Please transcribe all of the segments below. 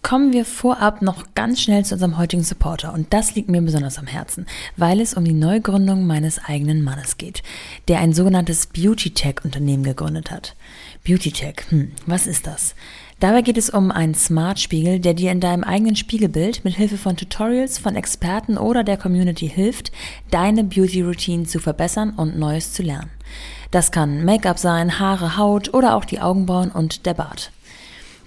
Kommen wir vorab noch ganz schnell zu unserem heutigen Supporter und das liegt mir besonders am Herzen, weil es um die Neugründung meines eigenen Mannes geht, der ein sogenanntes Beauty-Tech-Unternehmen gegründet hat. Beauty-Tech, hm, was ist das? Dabei geht es um einen Smart-Spiegel, der dir in deinem eigenen Spiegelbild mit Hilfe von Tutorials von Experten oder der Community hilft, deine Beauty-Routine zu verbessern und Neues zu lernen. Das kann Make-up sein, Haare, Haut oder auch die Augenbrauen und der Bart.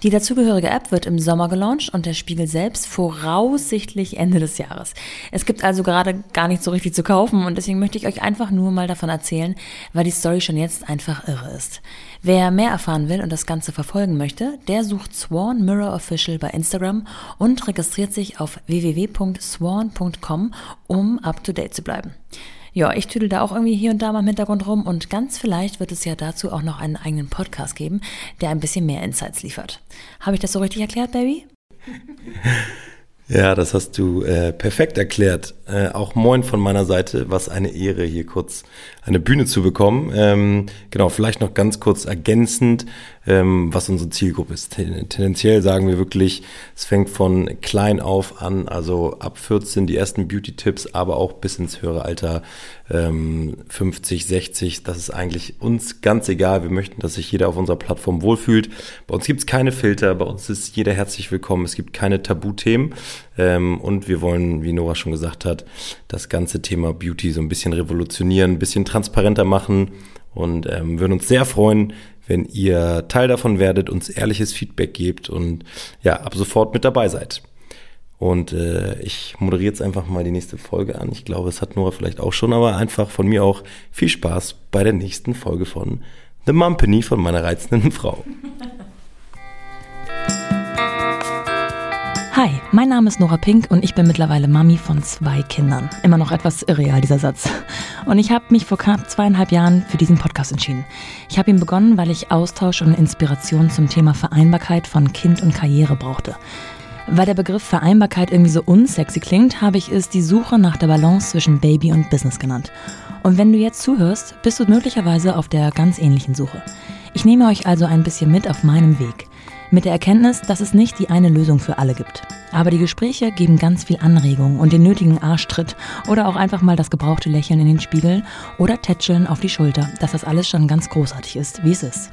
Die dazugehörige App wird im Sommer gelauncht und der Spiegel selbst voraussichtlich Ende des Jahres. Es gibt also gerade gar nicht so richtig zu kaufen und deswegen möchte ich euch einfach nur mal davon erzählen, weil die Story schon jetzt einfach irre ist. Wer mehr erfahren will und das Ganze verfolgen möchte, der sucht Swan Mirror Official bei Instagram und registriert sich auf www.swan.com, um up to date zu bleiben. Ja, ich tüdel da auch irgendwie hier und da mal im Hintergrund rum und ganz vielleicht wird es ja dazu auch noch einen eigenen Podcast geben, der ein bisschen mehr Insights liefert. Habe ich das so richtig erklärt, Baby? Ja, das hast du äh, perfekt erklärt. Äh, auch moin von meiner Seite, was eine Ehre, hier kurz eine Bühne zu bekommen. Ähm, genau, vielleicht noch ganz kurz ergänzend, ähm, was unsere Zielgruppe ist. Tendenziell sagen wir wirklich, es fängt von klein auf an, also ab 14 die ersten Beauty-Tipps, aber auch bis ins höhere Alter ähm, 50, 60. Das ist eigentlich uns ganz egal. Wir möchten, dass sich jeder auf unserer Plattform wohlfühlt. Bei uns gibt es keine Filter, bei uns ist jeder herzlich willkommen. Es gibt keine Tabuthemen. Ähm, und wir wollen, wie Nora schon gesagt hat, das ganze Thema Beauty so ein bisschen revolutionieren, ein bisschen transparenter machen und ähm, würden uns sehr freuen, wenn ihr Teil davon werdet, uns ehrliches Feedback gebt und ja, ab sofort mit dabei seid. Und äh, ich moderiere jetzt einfach mal die nächste Folge an. Ich glaube, es hat Nora vielleicht auch schon, aber einfach von mir auch viel Spaß bei der nächsten Folge von The Mumpany von meiner reizenden Frau. Hi, mein Name ist Nora Pink und ich bin mittlerweile Mami von zwei Kindern. Immer noch etwas irreal, dieser Satz. Und ich habe mich vor knapp zweieinhalb Jahren für diesen Podcast entschieden. Ich habe ihn begonnen, weil ich Austausch und Inspiration zum Thema Vereinbarkeit von Kind und Karriere brauchte. Weil der Begriff Vereinbarkeit irgendwie so unsexy klingt, habe ich es die Suche nach der Balance zwischen Baby und Business genannt. Und wenn du jetzt zuhörst, bist du möglicherweise auf der ganz ähnlichen Suche. Ich nehme euch also ein bisschen mit auf meinem Weg. Mit der Erkenntnis, dass es nicht die eine Lösung für alle gibt. Aber die Gespräche geben ganz viel Anregung und den nötigen Arschtritt oder auch einfach mal das gebrauchte Lächeln in den Spiegel oder Tätscheln auf die Schulter, dass das alles schon ganz großartig ist, wie es ist.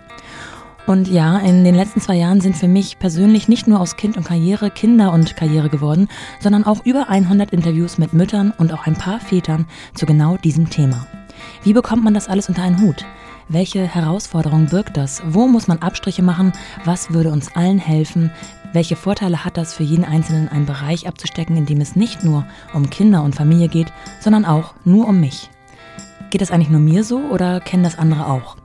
Und ja, in den letzten zwei Jahren sind für mich persönlich nicht nur aus Kind und Karriere Kinder und Karriere geworden, sondern auch über 100 Interviews mit Müttern und auch ein paar Vätern zu genau diesem Thema. Wie bekommt man das alles unter einen Hut? Welche Herausforderungen birgt das? Wo muss man Abstriche machen? Was würde uns allen helfen? Welche Vorteile hat das für jeden Einzelnen, einen Bereich abzustecken, in dem es nicht nur um Kinder und Familie geht, sondern auch nur um mich? Geht das eigentlich nur mir so oder kennen das andere auch?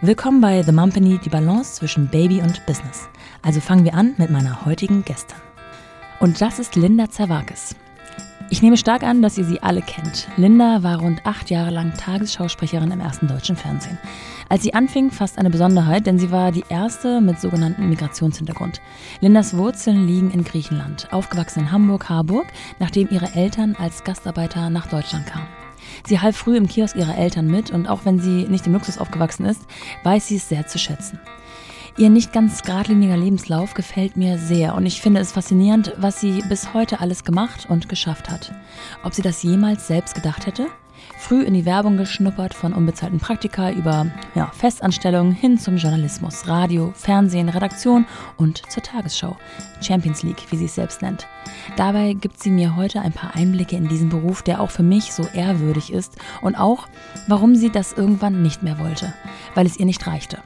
Willkommen bei The Mumpany, die Balance zwischen Baby und Business. Also fangen wir an mit meiner heutigen Gästin. Und das ist Linda Zerwakis. Ich nehme stark an, dass ihr sie alle kennt. Linda war rund acht Jahre lang Tagesschausprecherin im ersten deutschen Fernsehen. Als sie anfing, fast eine Besonderheit, denn sie war die erste mit sogenannten Migrationshintergrund. Lindas Wurzeln liegen in Griechenland, aufgewachsen in Hamburg-Harburg, nachdem ihre Eltern als Gastarbeiter nach Deutschland kamen. Sie half früh im Kiosk ihrer Eltern mit und auch wenn sie nicht im Luxus aufgewachsen ist, weiß sie es sehr zu schätzen. Ihr nicht ganz geradliniger Lebenslauf gefällt mir sehr und ich finde es faszinierend, was sie bis heute alles gemacht und geschafft hat. Ob sie das jemals selbst gedacht hätte? Früh in die Werbung geschnuppert, von unbezahlten Praktika über ja, Festanstellungen hin zum Journalismus, Radio, Fernsehen, Redaktion und zur Tagesschau. Champions League, wie sie es selbst nennt. Dabei gibt sie mir heute ein paar Einblicke in diesen Beruf, der auch für mich so ehrwürdig ist und auch, warum sie das irgendwann nicht mehr wollte, weil es ihr nicht reichte.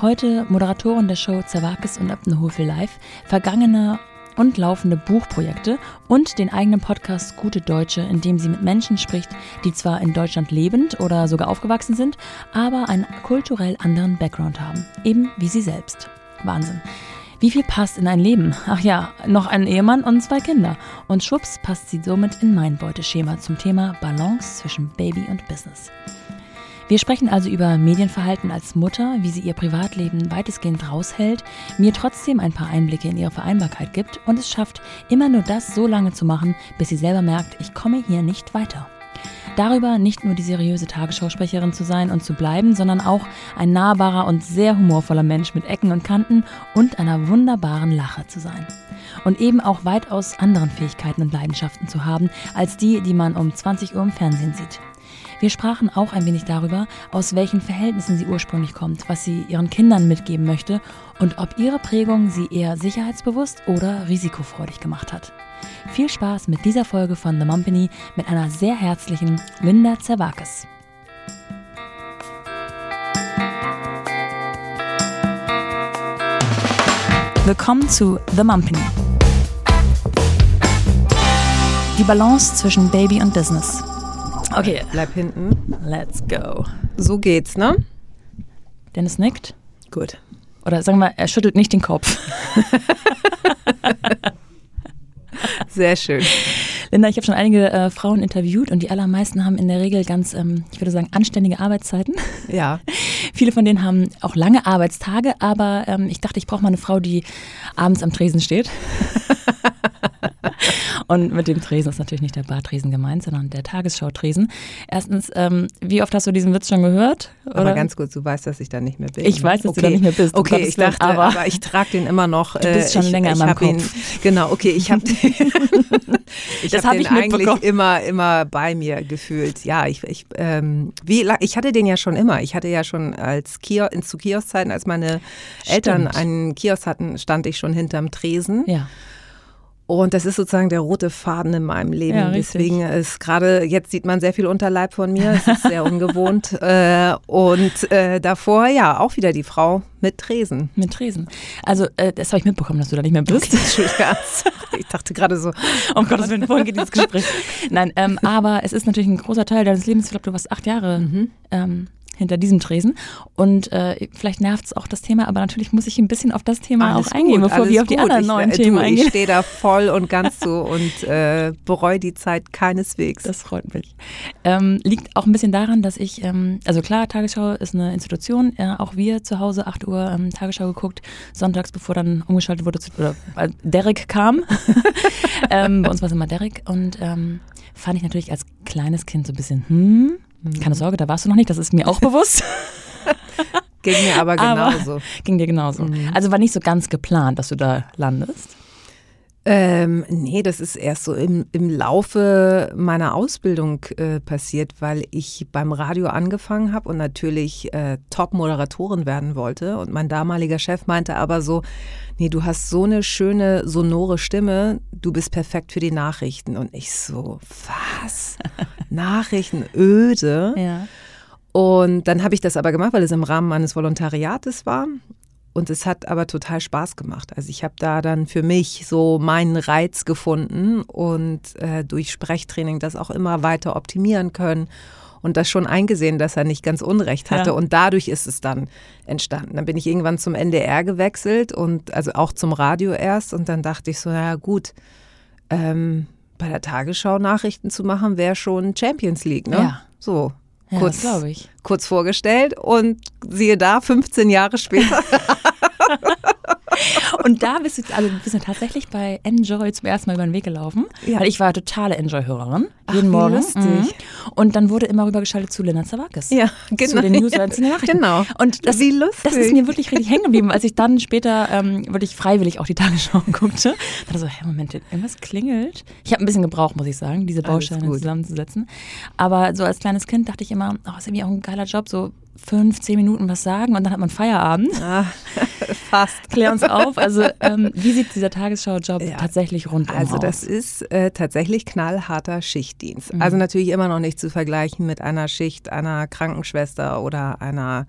Heute Moderatorin der Show Zerwakis und Abdenhofe Live, vergangene und laufende Buchprojekte und den eigenen Podcast Gute Deutsche, in dem sie mit Menschen spricht, die zwar in Deutschland lebend oder sogar aufgewachsen sind, aber einen kulturell anderen Background haben, eben wie sie selbst. Wahnsinn. Wie viel passt in ein Leben? Ach ja, noch ein Ehemann und zwei Kinder. Und schwupps passt sie somit in mein Beuteschema zum Thema Balance zwischen Baby und Business. Wir sprechen also über Medienverhalten als Mutter, wie sie ihr Privatleben weitestgehend raushält, mir trotzdem ein paar Einblicke in ihre Vereinbarkeit gibt und es schafft, immer nur das so lange zu machen, bis sie selber merkt, ich komme hier nicht weiter. Darüber nicht nur die seriöse Tagesschausprecherin zu sein und zu bleiben, sondern auch ein nahbarer und sehr humorvoller Mensch mit Ecken und Kanten und einer wunderbaren Lache zu sein. Und eben auch weitaus anderen Fähigkeiten und Leidenschaften zu haben, als die, die man um 20 Uhr im Fernsehen sieht. Wir sprachen auch ein wenig darüber, aus welchen Verhältnissen sie ursprünglich kommt, was sie ihren Kindern mitgeben möchte und ob ihre Prägung sie eher sicherheitsbewusst oder risikofreudig gemacht hat. Viel Spaß mit dieser Folge von The Mumpany mit einer sehr herzlichen Linda Zervakis. Willkommen zu The Mumpany. Die Balance zwischen Baby und Business. Okay. Bleib hinten. Let's go. So geht's, ne? Dennis nickt. Gut. Oder sagen wir, er schüttelt nicht den Kopf. Sehr schön. Linda, ich habe schon einige äh, Frauen interviewt und die allermeisten haben in der Regel ganz, ähm, ich würde sagen, anständige Arbeitszeiten. Ja. Viele von denen haben auch lange Arbeitstage, aber ähm, ich dachte, ich brauche mal eine Frau, die abends am Tresen steht. Und mit dem Tresen ist natürlich nicht der Bartresen gemeint, sondern der Tagesschau-Tresen. Erstens, ähm, wie oft hast du diesen Witz schon gehört? Oder? Aber ganz kurz, du weißt, dass ich da nicht mehr bin. Ich weiß, dass okay. du da nicht mehr bist. Okay, ich dachte, aber, aber ich trage den immer noch. Du bist schon äh, ich, länger ich in meinem Kopf. Ihn, genau, okay, ich habe ich das hab den ich eigentlich immer, immer bei mir gefühlt. Ja, ich, ich, ähm, wie, ich hatte den ja schon immer. Ich hatte ja schon als Kiosk, zu Kioskzeiten, als meine Stimmt. Eltern einen Kiosk hatten, stand ich schon hinterm Tresen. Ja. Und das ist sozusagen der rote Faden in meinem Leben. Ja, Deswegen ist gerade, jetzt sieht man sehr viel Unterleib von mir. Es ist sehr ungewohnt. äh, und äh, davor, ja, auch wieder die Frau mit Tresen. Mit Tresen. Also, äh, das habe ich mitbekommen, dass du da nicht mehr bist. Okay, ich dachte gerade so, um Gottes Willen, vorhin geht dieses Gespräch. Nein, ähm, aber es ist natürlich ein großer Teil deines Lebens. Ich glaube, du warst acht Jahre mhm. ähm, hinter diesem Tresen. Und äh, vielleicht nervt es auch das Thema, aber natürlich muss ich ein bisschen auf das Thema alles auch eingehen, bevor wir auf die anderen neuen ich, äh, Themen du, eingehen. Ich stehe da voll und ganz so und äh, bereue die Zeit keineswegs. Das freut mich. Ähm, liegt auch ein bisschen daran, dass ich, ähm, also klar, Tagesschau ist eine Institution, äh, auch wir zu Hause 8 Uhr ähm, Tagesschau geguckt, sonntags, bevor dann umgeschaltet wurde, zu, oder äh, Derek kam. Ähm, bei uns war es immer Derek und ähm, fand ich natürlich als kleines Kind so ein bisschen, hm. Keine Sorge, da warst du noch nicht, das ist mir auch bewusst. ging mir aber genauso. Aber ging dir genauso. Mhm. Also war nicht so ganz geplant, dass du da landest. Ähm, nee, das ist erst so im, im Laufe meiner Ausbildung äh, passiert, weil ich beim Radio angefangen habe und natürlich äh, Top-Moderatorin werden wollte. Und mein damaliger Chef meinte aber so, nee, du hast so eine schöne, sonore Stimme, du bist perfekt für die Nachrichten. Und ich so, was? Nachrichten öde? Ja. Und dann habe ich das aber gemacht, weil es im Rahmen meines Volontariates war. Und es hat aber total Spaß gemacht. Also ich habe da dann für mich so meinen Reiz gefunden und äh, durch Sprechtraining das auch immer weiter optimieren können und das schon eingesehen, dass er nicht ganz Unrecht hatte. Ja. Und dadurch ist es dann entstanden. Dann bin ich irgendwann zum NDR gewechselt und also auch zum Radio erst. Und dann dachte ich so, ja gut, ähm, bei der Tagesschau Nachrichten zu machen, wäre schon Champions League, ne? Ja. So. Ja, kurz, ich. kurz vorgestellt und siehe da, 15 Jahre später Und da bist du, also bist du tatsächlich bei Enjoy zum ersten Mal über den Weg gelaufen. Ja. Weil ich war totale Enjoy-Hörerin. Jeden Ach, Morgen. Lustig. Mhm. Und dann wurde immer rübergeschaltet zu Lena Zawakis. Ja, genau. Zu den News ja, zu den Nachrichten. Genau. Und das, wie lustig. das ist mir wirklich richtig hängen geblieben, als ich dann später ähm, wirklich freiwillig auch die Tagesschau guckte. Da so, hey, Moment, irgendwas klingelt. Ich habe ein bisschen gebraucht, muss ich sagen, diese Bausteine zusammenzusetzen. Aber so als kleines Kind dachte ich immer, oh, ist irgendwie auch ein geiler Job, so fünf, zehn Minuten was sagen und dann hat man Feierabend. Ah, fast. Klär uns auf. Also ähm, wie sieht dieser Tagesschau-Job ja. tatsächlich rund Also das ist äh, tatsächlich knallharter Schichtdienst. Mhm. Also natürlich immer noch nicht zu vergleichen mit einer Schicht einer Krankenschwester oder einer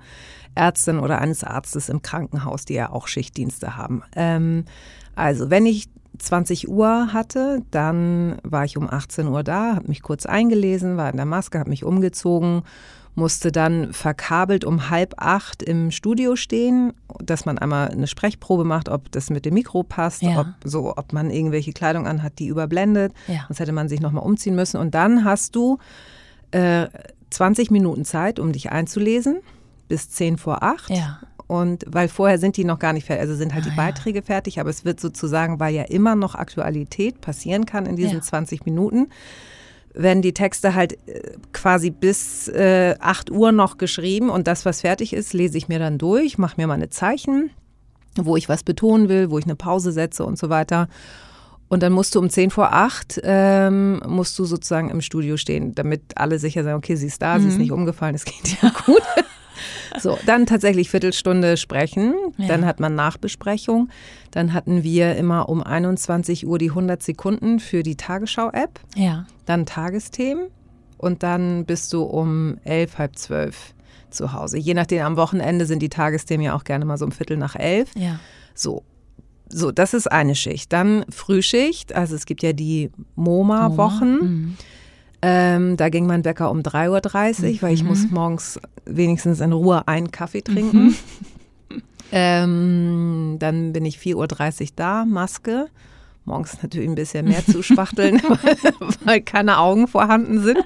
Ärztin oder eines Arztes im Krankenhaus, die ja auch Schichtdienste haben. Ähm, also wenn ich 20 Uhr hatte, dann war ich um 18 Uhr da, habe mich kurz eingelesen, war in der Maske, habe mich umgezogen musste dann verkabelt um halb acht im Studio stehen, dass man einmal eine Sprechprobe macht, ob das mit dem Mikro passt, ja. ob, so, ob man irgendwelche Kleidung anhat, die überblendet. Ja. Sonst hätte man sich nochmal umziehen müssen. Und dann hast du äh, 20 Minuten Zeit, um dich einzulesen, bis 10 vor 8. Ja. Und weil vorher sind die noch gar nicht fertig, also sind halt ah, die Beiträge ja. fertig, aber es wird sozusagen, weil ja immer noch Aktualität passieren kann in diesen ja. 20 Minuten, wenn die Texte halt äh, quasi bis äh, 8 Uhr noch geschrieben und das, was fertig ist, lese ich mir dann durch, mache mir meine Zeichen, wo ich was betonen will, wo ich eine Pause setze und so weiter. Und dann musst du um 10 vor 8 ähm, musst du sozusagen im Studio stehen, damit alle sicher sein, okay, sie ist da, mhm. sie ist mhm. nicht umgefallen, es geht ja gut. So, dann tatsächlich Viertelstunde sprechen, ja. dann hat man Nachbesprechung. Dann hatten wir immer um 21 Uhr die 100 Sekunden für die Tagesschau-App. Ja. Dann Tagesthemen und dann bist du um elf, halb zwölf zu Hause. Je nachdem, am Wochenende sind die Tagesthemen ja auch gerne mal so um Viertel nach elf. Ja. So, so, das ist eine Schicht. Dann Frühschicht, also es gibt ja die MoMA-Wochen. MoMA. Mhm. Ähm, da ging mein Wecker um 3.30 Uhr, mhm. weil ich muss morgens wenigstens in Ruhe einen Kaffee trinken. Mhm. Ähm, dann bin ich 4.30 Uhr da, Maske. Morgens natürlich ein bisschen mehr zu spachteln, weil, weil keine Augen vorhanden sind.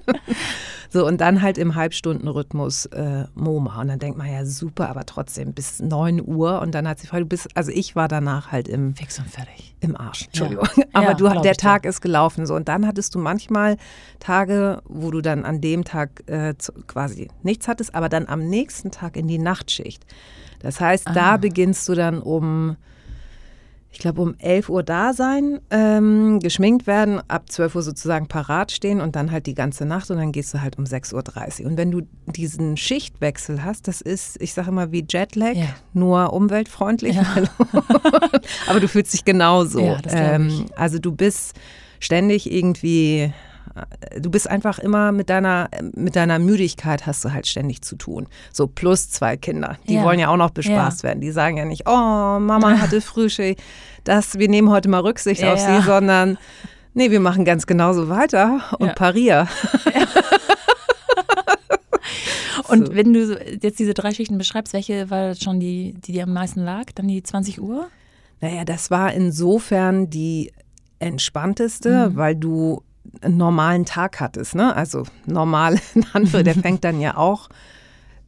So, und dann halt im Halbstundenrhythmus äh, MoMA. Und dann denkt man ja, super, aber trotzdem bis 9 Uhr. Und dann hat sie du bist, also ich war danach halt im Fix und fertig. Im Arsch, Entschuldigung. Ja. Aber ja, du, der Tag dir. ist gelaufen. So, und dann hattest du manchmal Tage, wo du dann an dem Tag äh, quasi nichts hattest, aber dann am nächsten Tag in die Nachtschicht. Das heißt, ah. da beginnst du dann um ich glaube, um 11 Uhr da sein, ähm, geschminkt werden, ab 12 Uhr sozusagen parat stehen und dann halt die ganze Nacht und dann gehst du halt um 6.30 Uhr. Und wenn du diesen Schichtwechsel hast, das ist, ich sage immer wie Jetlag, ja. nur umweltfreundlich. Ja. Aber du fühlst dich genauso. Ja, ähm, also du bist ständig irgendwie du bist einfach immer mit deiner, mit deiner Müdigkeit hast du halt ständig zu tun. So plus zwei Kinder. Die ja. wollen ja auch noch bespaßt ja. werden. Die sagen ja nicht, oh, Mama hatte Frühschicht, das, wir nehmen heute mal Rücksicht ja. auf sie, sondern nee, wir machen ganz genauso weiter und parier. Und so. wenn du jetzt diese drei Schichten beschreibst, welche war schon die, die dir am meisten lag? Dann die 20 Uhr? Naja, das war insofern die entspannteste, mhm. weil du einen normalen Tag hattest. Ne? Also normal der fängt dann ja auch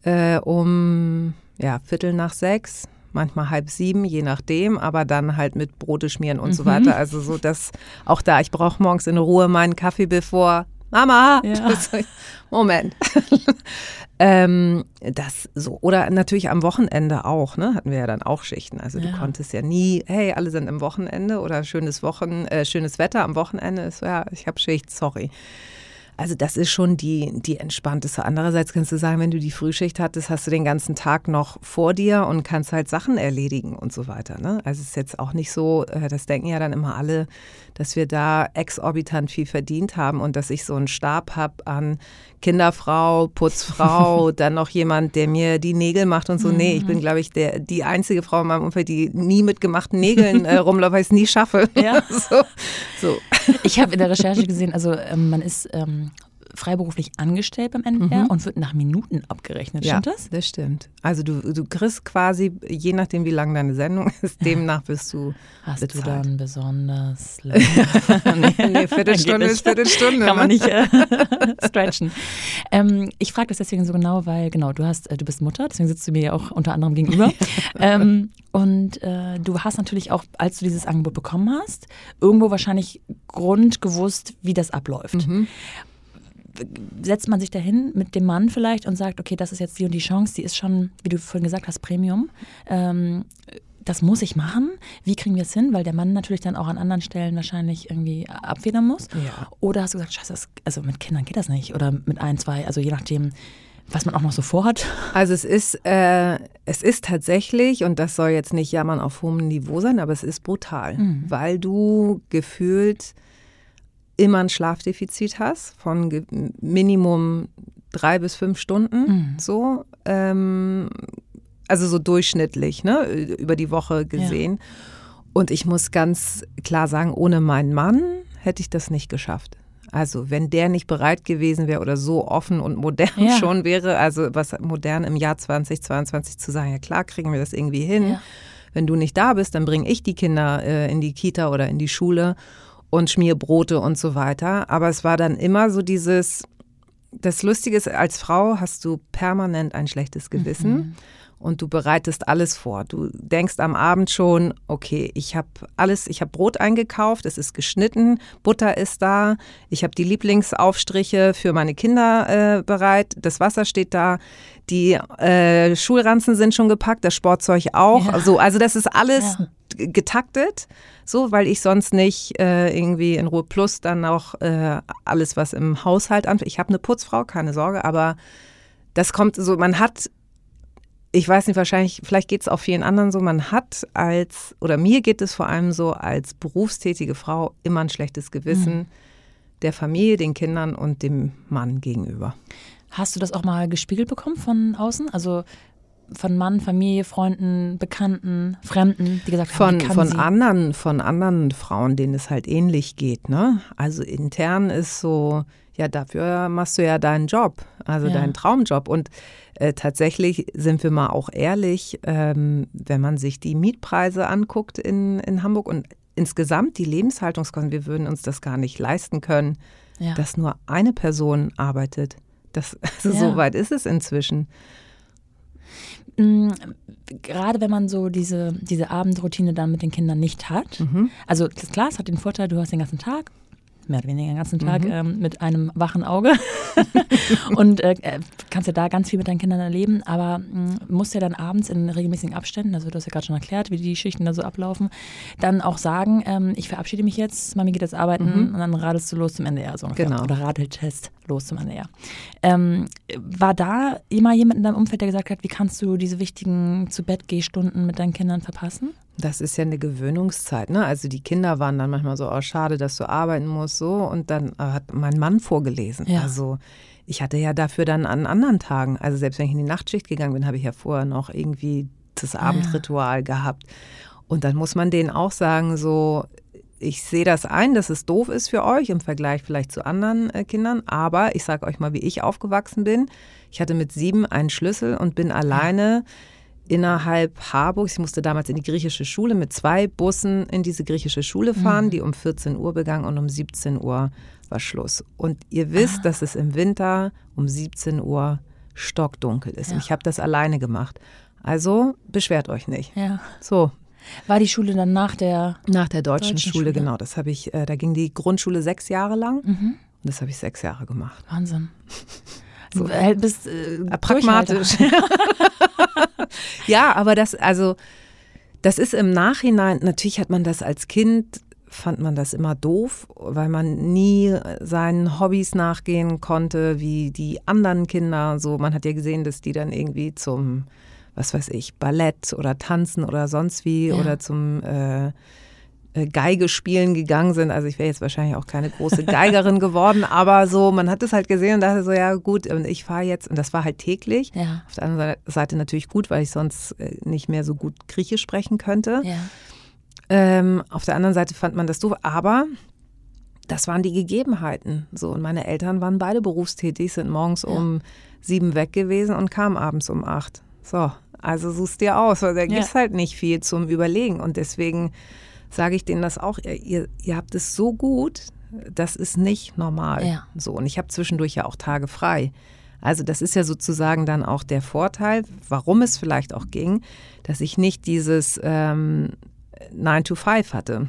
äh, um ja, Viertel nach sechs, manchmal halb sieben, je nachdem, aber dann halt mit Brote schmieren und mhm. so weiter. Also so, dass auch da, ich brauche morgens in Ruhe meinen Kaffee, bevor Mama, ja. Moment. ähm, das so. Oder natürlich am Wochenende auch, ne? Hatten wir ja dann auch Schichten. Also ja. du konntest ja nie, hey, alle sind im Wochenende oder schönes Wochen, äh, schönes Wetter am Wochenende. Ist, ja, ich habe Schicht, sorry. Also das ist schon die, die entspannteste. Andererseits kannst du sagen, wenn du die Frühschicht hattest, hast du den ganzen Tag noch vor dir und kannst halt Sachen erledigen und so weiter. Ne? Also es ist jetzt auch nicht so, äh, das denken ja dann immer alle, dass wir da exorbitant viel verdient haben und dass ich so einen Stab habe an Kinderfrau, Putzfrau, dann noch jemand, der mir die Nägel macht und so. Nee, ich bin, mhm. glaube ich, der, die einzige Frau in meinem Umfeld, die nie mit gemachten Nägeln äh, rumläuft, weil ich es nie schaffe. Ja. so. so. Ich habe in der Recherche gesehen, also ähm, man ist ähm, freiberuflich angestellt beim NDR mhm. und wird nach Minuten abgerechnet. Stimmt ja, das? Das stimmt. Also du, du kriegst quasi, je nachdem wie lang deine Sendung ist, demnach bist du Hast bezahlt. du dann besonders lang? nee, nee, Viertelstunde ist Viertelstunde. Kann man ne? nicht äh, stretchen. Ähm, ich frage das deswegen so genau, weil genau, du hast, äh, du bist Mutter, deswegen sitzt du mir ja auch unter anderem gegenüber. ähm, und äh, du hast natürlich auch, als du dieses Angebot bekommen hast, irgendwo wahrscheinlich Grund gewusst, wie das abläuft. Mhm setzt man sich dahin mit dem Mann vielleicht und sagt, okay, das ist jetzt die und die Chance, die ist schon, wie du vorhin gesagt hast, Premium. Ähm, das muss ich machen. Wie kriegen wir es hin? Weil der Mann natürlich dann auch an anderen Stellen wahrscheinlich irgendwie abfedern muss. Ja. Oder hast du gesagt, scheiße, das, also mit Kindern geht das nicht. Oder mit ein, zwei, also je nachdem, was man auch noch so vorhat? Also es ist, äh, es ist tatsächlich, und das soll jetzt nicht jammern auf hohem Niveau sein, aber es ist brutal, mhm. weil du gefühlt immer ein Schlafdefizit hast von Minimum drei bis fünf Stunden, mhm. so. Ähm, also so durchschnittlich, ne, über die Woche gesehen. Ja. Und ich muss ganz klar sagen, ohne meinen Mann hätte ich das nicht geschafft. Also wenn der nicht bereit gewesen wäre oder so offen und modern ja. schon wäre, also was modern im Jahr 2022 zu sagen, ja klar, kriegen wir das irgendwie hin. Ja. Wenn du nicht da bist, dann bringe ich die Kinder äh, in die Kita oder in die Schule und Schmierbrote und so weiter. Aber es war dann immer so dieses, das Lustige ist, als Frau hast du permanent ein schlechtes Gewissen. Mhm. und du bereitest alles vor. Du denkst am Abend schon, okay, ich habe alles, ich habe Brot eingekauft, es ist geschnitten, Butter ist da, ich habe die Lieblingsaufstriche für meine Kinder äh, bereit, das Wasser steht da, die äh, Schulranzen sind schon gepackt, das Sportzeug auch. Ja. So, also das ist alles ja. Getaktet, so, weil ich sonst nicht äh, irgendwie in Ruhe Plus dann auch äh, alles, was im Haushalt an. Ich habe eine Putzfrau, keine Sorge, aber das kommt so, man hat ich weiß nicht, wahrscheinlich, vielleicht geht es auch vielen anderen so, man hat als, oder mir geht es vor allem so, als berufstätige Frau immer ein schlechtes Gewissen mhm. der Familie, den Kindern und dem Mann gegenüber. Hast du das auch mal gespiegelt bekommen von außen? Also von Mann, Familie, Freunden, Bekannten, Fremden, die gesagt haben, von, von anderen, von anderen Frauen, denen es halt ähnlich geht. Ne? Also intern ist so, ja, dafür machst du ja deinen Job, also ja. deinen Traumjob. Und äh, tatsächlich sind wir mal auch ehrlich, ähm, wenn man sich die Mietpreise anguckt in, in Hamburg und insgesamt die Lebenshaltungskosten, wir würden uns das gar nicht leisten können, ja. dass nur eine Person arbeitet. Das, also ja. So weit ist es inzwischen. Mm, gerade wenn man so diese, diese Abendroutine dann mit den Kindern nicht hat. Mhm. Also klar, es hat den Vorteil, du hast den ganzen Tag mehr oder weniger den ganzen Tag mhm. ähm, mit einem wachen Auge und äh, äh, kannst ja da ganz viel mit deinen Kindern erleben, aber mh, mm, musst ja dann abends in regelmäßigen Abständen, also du hast ja gerade schon erklärt, wie die Schichten da so ablaufen, dann auch sagen, ähm, ich verabschiede mich jetzt, Mami geht jetzt arbeiten mhm. und dann radelst du los zum NDR so ungefähr. Genau. Oder Radeltest los zum NDR. Ähm, war da immer jemand in deinem Umfeld, der gesagt hat, wie kannst du diese wichtigen zu Bett Stunden mit deinen Kindern verpassen? Das ist ja eine Gewöhnungszeit. Ne? Also die Kinder waren dann manchmal so, oh, schade, dass du arbeiten musst, so. Und dann äh, hat mein Mann vorgelesen. Ja. Also ich hatte ja dafür dann an anderen Tagen, also selbst wenn ich in die Nachtschicht gegangen bin, habe ich ja vorher noch irgendwie das Abendritual ja. gehabt. Und dann muss man denen auch sagen, so, ich sehe das ein, dass es doof ist für euch im Vergleich vielleicht zu anderen äh, Kindern, aber ich sage euch mal, wie ich aufgewachsen bin. Ich hatte mit sieben einen Schlüssel und bin alleine. Innerhalb Harburgs. Ich musste damals in die griechische Schule mit zwei Bussen in diese griechische Schule fahren, mhm. die um 14 Uhr begangen und um 17 Uhr war Schluss. Und ihr wisst, ah. dass es im Winter um 17 Uhr stockdunkel ist. Ja. Und ich habe das alleine gemacht. Also beschwert euch nicht. Ja. So. War die Schule dann nach der nach der deutschen, deutschen Schule, Schule, genau. Das habe ich. Äh, da ging die Grundschule sechs Jahre lang. Mhm. Und das habe ich sechs Jahre gemacht. Wahnsinn. So. Du bist äh, pragmatisch. ja, aber das, also, das ist im Nachhinein, natürlich hat man das als Kind, fand man das immer doof, weil man nie seinen Hobbys nachgehen konnte, wie die anderen Kinder. So, man hat ja gesehen, dass die dann irgendwie zum, was weiß ich, Ballett oder Tanzen oder sonst wie ja. oder zum äh, äh, Geige spielen gegangen sind. Also ich wäre jetzt wahrscheinlich auch keine große Geigerin geworden, aber so, man hat es halt gesehen und dachte so, ja gut, und ich fahre jetzt, und das war halt täglich. Ja. Auf der anderen Seite natürlich gut, weil ich sonst äh, nicht mehr so gut Griechisch sprechen könnte. Ja. Ähm, auf der anderen Seite fand man das doof, aber das waren die Gegebenheiten. So, und meine Eltern waren beide berufstätig, sind morgens ja. um sieben weg gewesen und kamen abends um acht. So, also suchst dir aus, weil da gibt es halt nicht viel zum Überlegen. Und deswegen sage ich denen das auch, ihr, ihr habt es so gut, das ist nicht normal. Ja. So, und ich habe zwischendurch ja auch Tage frei. Also das ist ja sozusagen dann auch der Vorteil, warum es vielleicht auch ging, dass ich nicht dieses ähm, 9 to 5 hatte.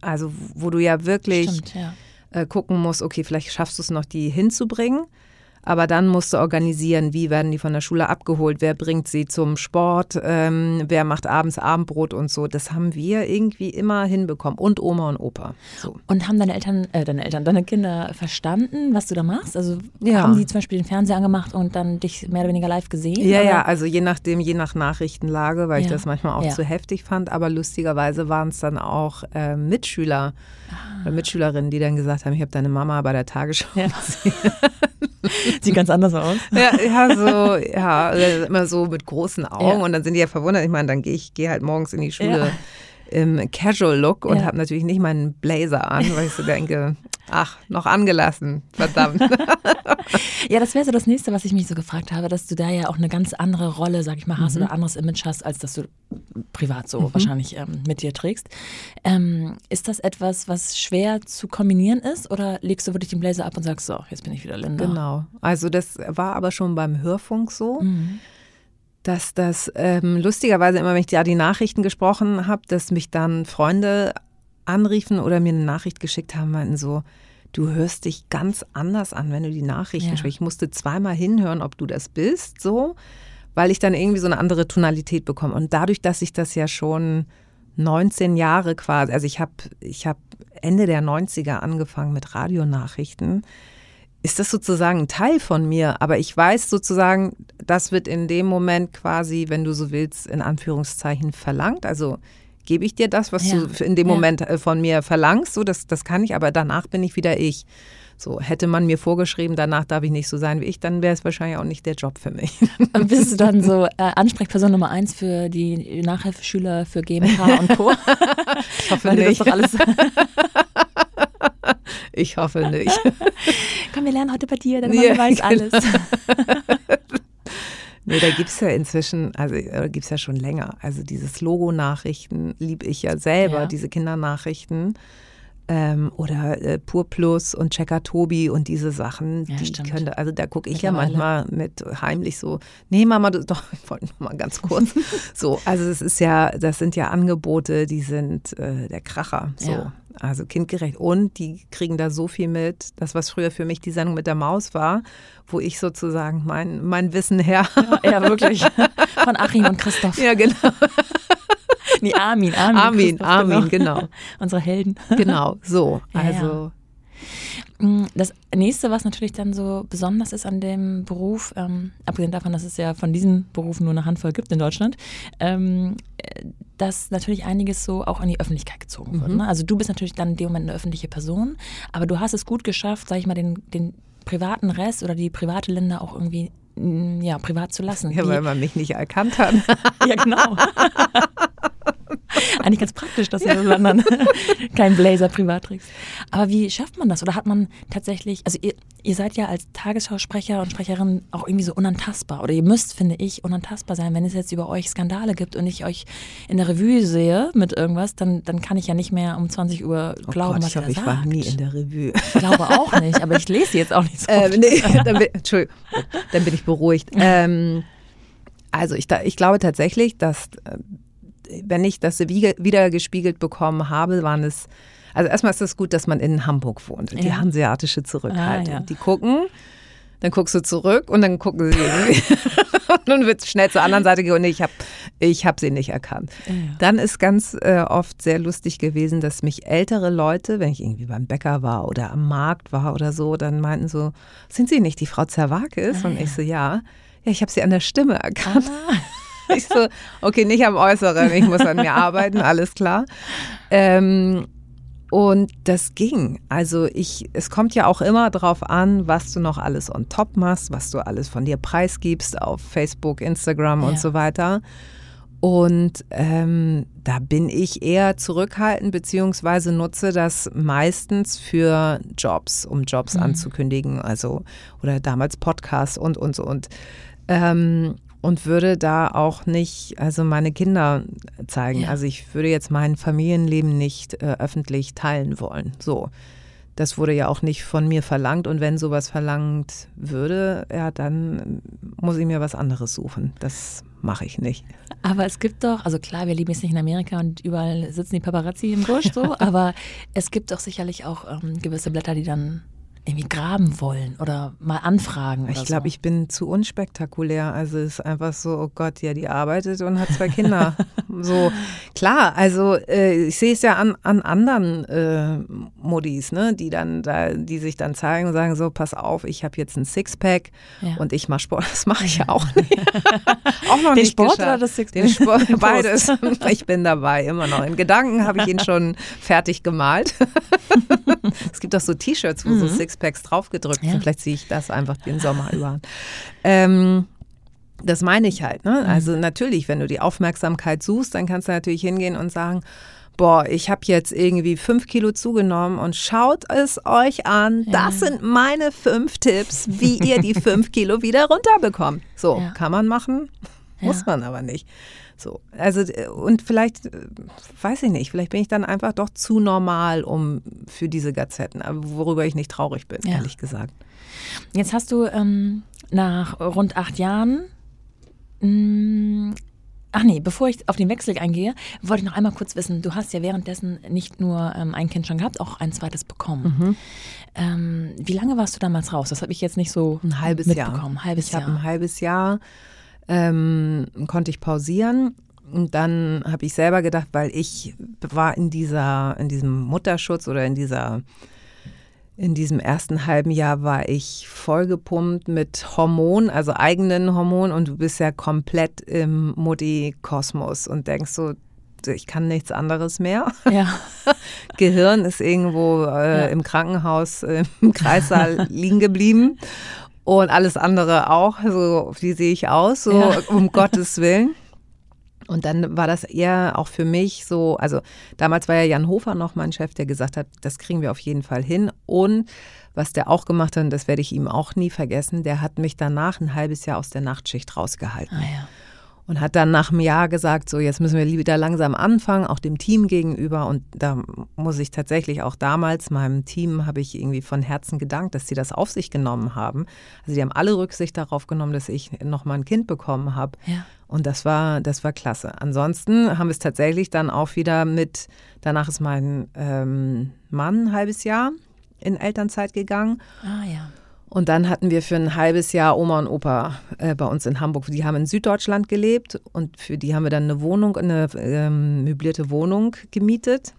Also wo du ja wirklich Stimmt, ja. Äh, gucken musst, okay, vielleicht schaffst du es noch, die hinzubringen. Aber dann musst du organisieren, wie werden die von der Schule abgeholt, wer bringt sie zum Sport, ähm, wer macht abends Abendbrot und so. Das haben wir irgendwie immer hinbekommen. Und Oma und Opa. So. Und haben deine Eltern, äh, deine Eltern, deine Kinder verstanden, was du da machst? Also ja. haben die zum Beispiel den Fernseher angemacht und dann dich mehr oder weniger live gesehen? Ja, oder? ja, also je nachdem, je nach Nachrichtenlage, weil ja. ich das manchmal auch ja. zu heftig fand. Aber lustigerweise waren es dann auch äh, Mitschüler ah. oder Mitschülerinnen, die dann gesagt haben, ich habe deine Mama bei der Tagesschau gesehen. Sieht ganz anders aus. Ja, ja so, ja, immer so mit großen Augen ja. und dann sind die ja verwundert. Ich meine, dann gehe ich gehe halt morgens in die Schule. Ja im Casual Look und ja. habe natürlich nicht meinen Blazer an, weil ich so denke, ach, noch angelassen, verdammt. ja, das wäre so das nächste, was ich mich so gefragt habe, dass du da ja auch eine ganz andere Rolle, sag ich mal, hast mhm. oder anderes Image hast, als dass du privat so mhm. wahrscheinlich ähm, mit dir trägst. Ähm, ist das etwas, was schwer zu kombinieren ist oder legst du wirklich den Blazer ab und sagst, so, jetzt bin ich wieder Linda? Genau. Also das war aber schon beim Hörfunk so. Mhm dass das ähm, lustigerweise immer, wenn ich da die Nachrichten gesprochen habe, dass mich dann Freunde anriefen oder mir eine Nachricht geschickt haben, meinten so, du hörst dich ganz anders an, wenn du die Nachrichten ja. sprichst. Ich musste zweimal hinhören, ob du das bist, so, weil ich dann irgendwie so eine andere Tonalität bekomme. Und dadurch, dass ich das ja schon 19 Jahre quasi, also ich habe ich hab Ende der 90er angefangen mit Radionachrichten, ist das sozusagen ein Teil von mir. Aber ich weiß sozusagen, das wird in dem Moment quasi, wenn du so willst, in Anführungszeichen verlangt. Also gebe ich dir das, was ja. du in dem ja. Moment äh, von mir verlangst. So, das, das kann ich, aber danach bin ich wieder ich. So, hätte man mir vorgeschrieben, danach darf ich nicht so sein wie ich, dann wäre es wahrscheinlich auch nicht der Job für mich. Und bist du dann so äh, Ansprechperson Nummer eins für die Nachhilfeschüler für GmbH und Co? Ich hoffe Weil nicht. Ich hoffe nicht. Komm, wir lernen heute bei dir, deine Mama ja, weiß genau. alles. Nee, da gibt es ja inzwischen, also äh, gibt es ja schon länger. Also dieses Logo-Nachrichten liebe ich ja selber, ja. diese Kindernachrichten. Ähm, oder äh, Pur Plus und Checker Tobi und diese Sachen, ja, die stimmt. könnte, also da gucke ich ja manchmal mit heimlich so, nee Mama, du, doch, ich wollte noch mal ganz kurz. so, also es ist ja, das sind ja Angebote, die sind äh, der Kracher. So. Ja. Also kindgerecht. Und die kriegen da so viel mit. Das, was früher für mich die Sendung mit der Maus war, wo ich sozusagen mein, mein Wissen her. Ja, ja wirklich. Von Achim und Christoph. Ja, genau. Nee, Armin, Armin. Armin, Armin, genau. genau. Unsere Helden. Genau, so. Also. Mm, das nächste, was natürlich dann so besonders ist an dem Beruf, ähm, abgesehen davon, dass es ja von diesen Berufen nur eine Handvoll gibt in Deutschland, ähm, dass natürlich einiges so auch in die Öffentlichkeit gezogen wird. Mhm. Ne? Also du bist natürlich dann in dem Moment eine öffentliche Person, aber du hast es gut geschafft, sag ich mal, den, den privaten Rest oder die private Linda auch irgendwie mm, ja, privat zu lassen. Ja, weil man mich nicht erkannt hat. ja, genau. Eigentlich ganz praktisch, dass du ja. anderen keinen Blazer privat trägst. Aber wie schafft man das? Oder hat man tatsächlich, also ihr, ihr seid ja als Tagesschausprecher und Sprecherin auch irgendwie so unantastbar. Oder ihr müsst, finde ich, unantastbar sein. Wenn es jetzt über euch Skandale gibt und ich euch in der Revue sehe mit irgendwas, dann, dann kann ich ja nicht mehr um 20 Uhr oh glauben, Gott, was ich hoffe, ich sagt. war nie in der Revue. Ich glaube auch nicht, aber ich lese jetzt auch nicht so. Ähm, nee, dann bin, Entschuldigung, dann bin ich beruhigt. Ähm, also ich, ich glaube tatsächlich, dass äh, wenn ich das wieder gespiegelt bekommen habe, waren es, also erstmal ist es gut, dass man in Hamburg wohnt. Die ja. hanseatische Zurückhaltung. Ah, ja. Die gucken, dann guckst du zurück und dann gucken sie irgendwie. und dann wird schnell zur anderen Seite gehen und ich habe ich hab sie nicht erkannt. Ja. Dann ist ganz äh, oft sehr lustig gewesen, dass mich ältere Leute, wenn ich irgendwie beim Bäcker war oder am Markt war oder so, dann meinten so, sind Sie nicht die Frau Zerwakis? Ah, und ich so, ja. Ja, ich habe sie an der Stimme erkannt. Ah. ich so, okay, nicht am Äußeren, ich muss an mir arbeiten, alles klar. Ähm, und das ging. Also ich, es kommt ja auch immer darauf an, was du noch alles on top machst, was du alles von dir preisgibst auf Facebook, Instagram ja. und so weiter. Und ähm, da bin ich eher zurückhaltend, beziehungsweise nutze das meistens für Jobs, um Jobs mhm. anzukündigen, also oder damals Podcasts und und so. Und ähm, und würde da auch nicht, also meine Kinder zeigen. Ja. Also ich würde jetzt mein Familienleben nicht äh, öffentlich teilen wollen. So. Das wurde ja auch nicht von mir verlangt und wenn sowas verlangt würde, ja, dann muss ich mir was anderes suchen. Das mache ich nicht. Aber es gibt doch, also klar, wir leben jetzt nicht in Amerika und überall sitzen die Paparazzi im Busch so, aber es gibt doch sicherlich auch ähm, gewisse Blätter, die dann irgendwie graben wollen oder mal anfragen. ich glaube, so. ich bin zu unspektakulär. Also es ist einfach so, oh Gott, ja, die arbeitet und hat zwei Kinder. so, klar, also äh, ich sehe es ja an, an anderen äh, Modis, ne, die dann da, die sich dann zeigen und sagen: so, pass auf, ich habe jetzt ein Sixpack ja. und ich mache Sport. Das mache ich ja auch nicht. auch noch Den nicht Sport geschafft. oder das Sixpack? Den Sport, beides. ich bin dabei, immer noch. In Gedanken habe ich ihn schon fertig gemalt. es gibt auch so T-Shirts, wo mhm. so Sixpack Sixpacks draufgedrückt ja. sind. Vielleicht ziehe ich das einfach den Sommer über. Ähm, das meine ich halt. Ne? Mhm. Also natürlich, wenn du die Aufmerksamkeit suchst, dann kannst du natürlich hingehen und sagen, boah, ich habe jetzt irgendwie fünf Kilo zugenommen und schaut es euch an. Ja. Das sind meine fünf Tipps, wie ihr die fünf Kilo wieder runterbekommt. So, ja. kann man machen, muss man aber nicht. So, also und vielleicht, weiß ich nicht, vielleicht bin ich dann einfach doch zu normal um für diese Gazetten, worüber ich nicht traurig bin, ja. ehrlich gesagt. Jetzt hast du ähm, nach rund acht Jahren Mm, Ach nee, bevor ich auf den Wechsel eingehe, wollte ich noch einmal kurz wissen, du hast ja währenddessen nicht nur ähm, ein Kind schon gehabt, auch ein zweites bekommen. Mhm. Ähm, wie lange warst du damals raus? Das habe ich jetzt nicht so ein halbes mitbekommen. Jahr. Halbes ich Jahr. habe ein halbes Jahr ähm, konnte ich pausieren. Und dann habe ich selber gedacht, weil ich war in dieser, in diesem Mutterschutz oder in dieser in diesem ersten halben Jahr war ich vollgepumpt mit Hormonen, also eigenen Hormonen und du bist ja komplett im Mutti-Kosmos und denkst so, ich kann nichts anderes mehr. Ja. Gehirn ist irgendwo äh, ja. im Krankenhaus äh, im Kreissaal liegen geblieben und alles andere auch. So, wie sehe ich aus? So, ja. um Gottes Willen. Und dann war das eher auch für mich so, also damals war ja Jan Hofer noch mein Chef, der gesagt hat, das kriegen wir auf jeden Fall hin. Und was der auch gemacht hat, und das werde ich ihm auch nie vergessen, der hat mich danach ein halbes Jahr aus der Nachtschicht rausgehalten. Ah, ja und hat dann nach einem Jahr gesagt, so jetzt müssen wir wieder langsam anfangen, auch dem Team gegenüber. Und da muss ich tatsächlich auch damals meinem Team habe ich irgendwie von Herzen gedankt, dass sie das auf sich genommen haben. Also die haben alle Rücksicht darauf genommen, dass ich noch mal ein Kind bekommen habe. Ja. Und das war, das war klasse. Ansonsten haben wir es tatsächlich dann auch wieder mit, danach ist mein ähm, Mann ein halbes Jahr in Elternzeit gegangen. Ah ja. Und dann hatten wir für ein halbes Jahr Oma und Opa äh, bei uns in Hamburg. Die haben in Süddeutschland gelebt und für die haben wir dann eine Wohnung, eine ähm, möblierte Wohnung gemietet,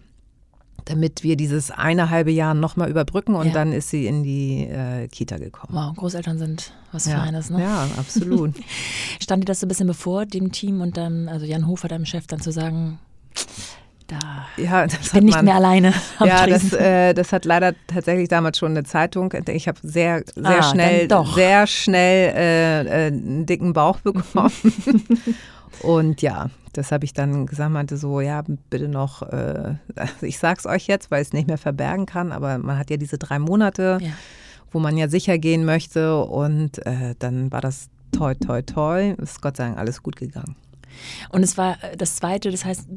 damit wir dieses eine halbe Jahr nochmal überbrücken und ja. dann ist sie in die äh, Kita gekommen. Wow, Großeltern sind was ja. Feines, ne? Ja, absolut. Stand dir das so ein bisschen bevor, dem Team und dann, also Jan Hofer, deinem Chef, dann zu sagen, da ja, ich bin nicht man, mehr alleine. Ja, das, äh, das hat leider tatsächlich damals schon eine Zeitung. Ich habe sehr, sehr ah, schnell, sehr schnell äh, äh, einen dicken Bauch bekommen. Und ja, das habe ich dann gesagt, meinte so, ja, bitte noch, äh, ich sag's euch jetzt, weil ich es nicht mehr verbergen kann, aber man hat ja diese drei Monate, ja. wo man ja sicher gehen möchte. Und äh, dann war das toi, toi, toi. Ist Gott sei Dank alles gut gegangen. Und es war äh, das zweite, das heißt,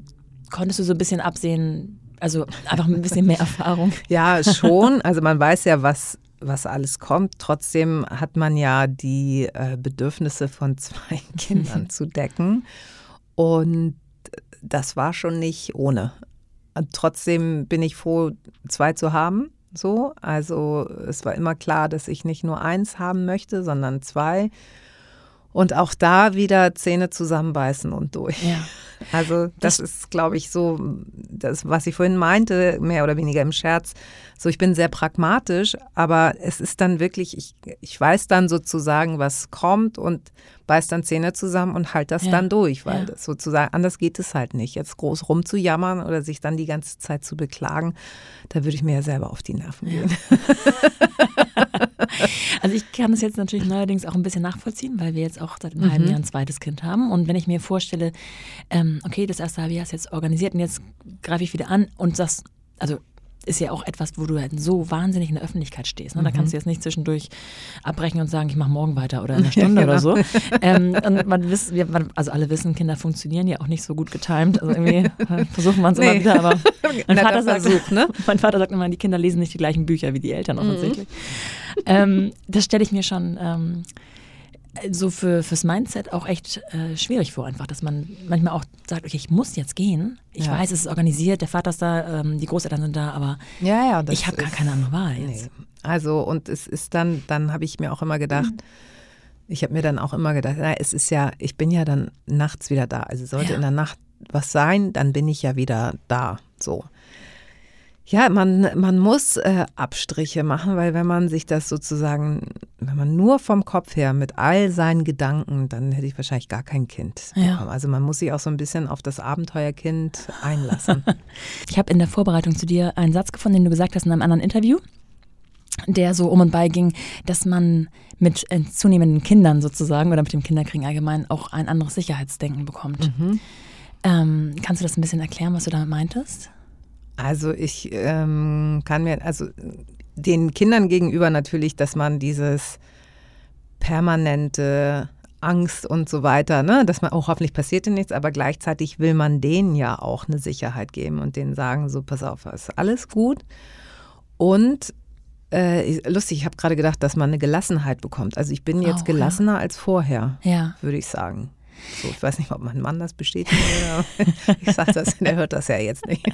konntest du so ein bisschen absehen, also einfach ein bisschen mehr Erfahrung? ja, schon. Also man weiß ja, was, was alles kommt. Trotzdem hat man ja die äh, Bedürfnisse von zwei Kindern zu decken. Und das war schon nicht ohne. Und trotzdem bin ich froh, zwei zu haben. So, also es war immer klar, dass ich nicht nur eins haben möchte, sondern zwei. Und auch da wieder Zähne zusammenbeißen und durch. Ja. Also das, das ist, glaube ich, so, das, was ich vorhin meinte, mehr oder weniger im Scherz. So, ich bin sehr pragmatisch, aber es ist dann wirklich, ich, ich weiß dann sozusagen, was kommt und beiß dann Zähne zusammen und halt das Ja. dann durch, weil Ja. das sozusagen, anders geht es halt nicht. Jetzt groß rumzujammern oder sich dann die ganze Zeit zu beklagen, da würde ich mir ja selber auf die Nerven gehen. Also ich kann das jetzt natürlich neuerdings auch ein bisschen nachvollziehen, weil wir jetzt auch seit einem halben Jahr ein zweites Kind haben. Und wenn ich mir vorstelle, ähm, okay, das erste halbe Jahr ist jetzt organisiert und jetzt greife ich wieder an und das, also ist ja auch etwas, wo du halt so wahnsinnig in der Öffentlichkeit stehst. Ne? Da kannst du jetzt nicht zwischendurch abbrechen und sagen, ich mache morgen weiter oder in einer Stunde oder so. Ähm, und man wiss, also alle wissen, Kinder funktionieren ja auch nicht so gut getimed. Also irgendwie äh, versuchen wir es immer Nee. wieder, aber mein Vater, sagt, Versuch, ne? mein Vater sagt immer, die Kinder lesen nicht die gleichen Bücher wie die Eltern offensichtlich. Ähm, das stelle ich mir schon ähm, so für, fürs Mindset auch echt äh, schwierig vor, einfach, dass man manchmal auch sagt, okay, ich muss jetzt gehen. Ich Ja. weiß, es ist organisiert, der Vater ist da, ähm, die Großeltern sind da, aber Ja, ja. ich habe gar keine andere Wahl jetzt. Nee. Also, und es ist dann, dann habe ich mir auch immer gedacht, ich habe mir dann auch immer gedacht, na, es ist ja, ich bin ja dann nachts wieder da. Also sollte in der Nacht was sein, dann bin ich ja wieder da. So. Ja, man, man muss äh, Abstriche machen, weil wenn man sich das sozusagen, wenn man nur vom Kopf her mit all seinen Gedanken, dann hätte ich wahrscheinlich gar kein Kind Ja. bekommen. Also man muss sich auch so ein bisschen auf das Abenteuerkind einlassen. Ich habe in der Vorbereitung zu dir einen Satz gefunden, den du gesagt hast in einem anderen Interview, der so um und bei ging, dass man mit äh, zunehmenden Kindern sozusagen oder mit dem Kinderkriegen allgemein auch ein anderes Sicherheitsdenken bekommt. Ähm, kannst du das ein bisschen erklären, was du damit meintest? Also ich ähm, kann mir, also den Kindern gegenüber natürlich, dass man dieses permanente Angst und so weiter, ne, dass man, oh, hoffentlich passiert dir nichts, aber gleichzeitig will man denen ja auch eine Sicherheit geben und denen sagen, so, pass auf, ist alles gut. Und äh, lustig, ich habe gerade gedacht, dass man eine Gelassenheit bekommt. Also ich bin jetzt Auch, ja. gelassener als vorher, Ja. würde ich sagen. So, ich weiß nicht, ob mein Mann das bestätigt oder ich sage das, der hört das ja jetzt nicht.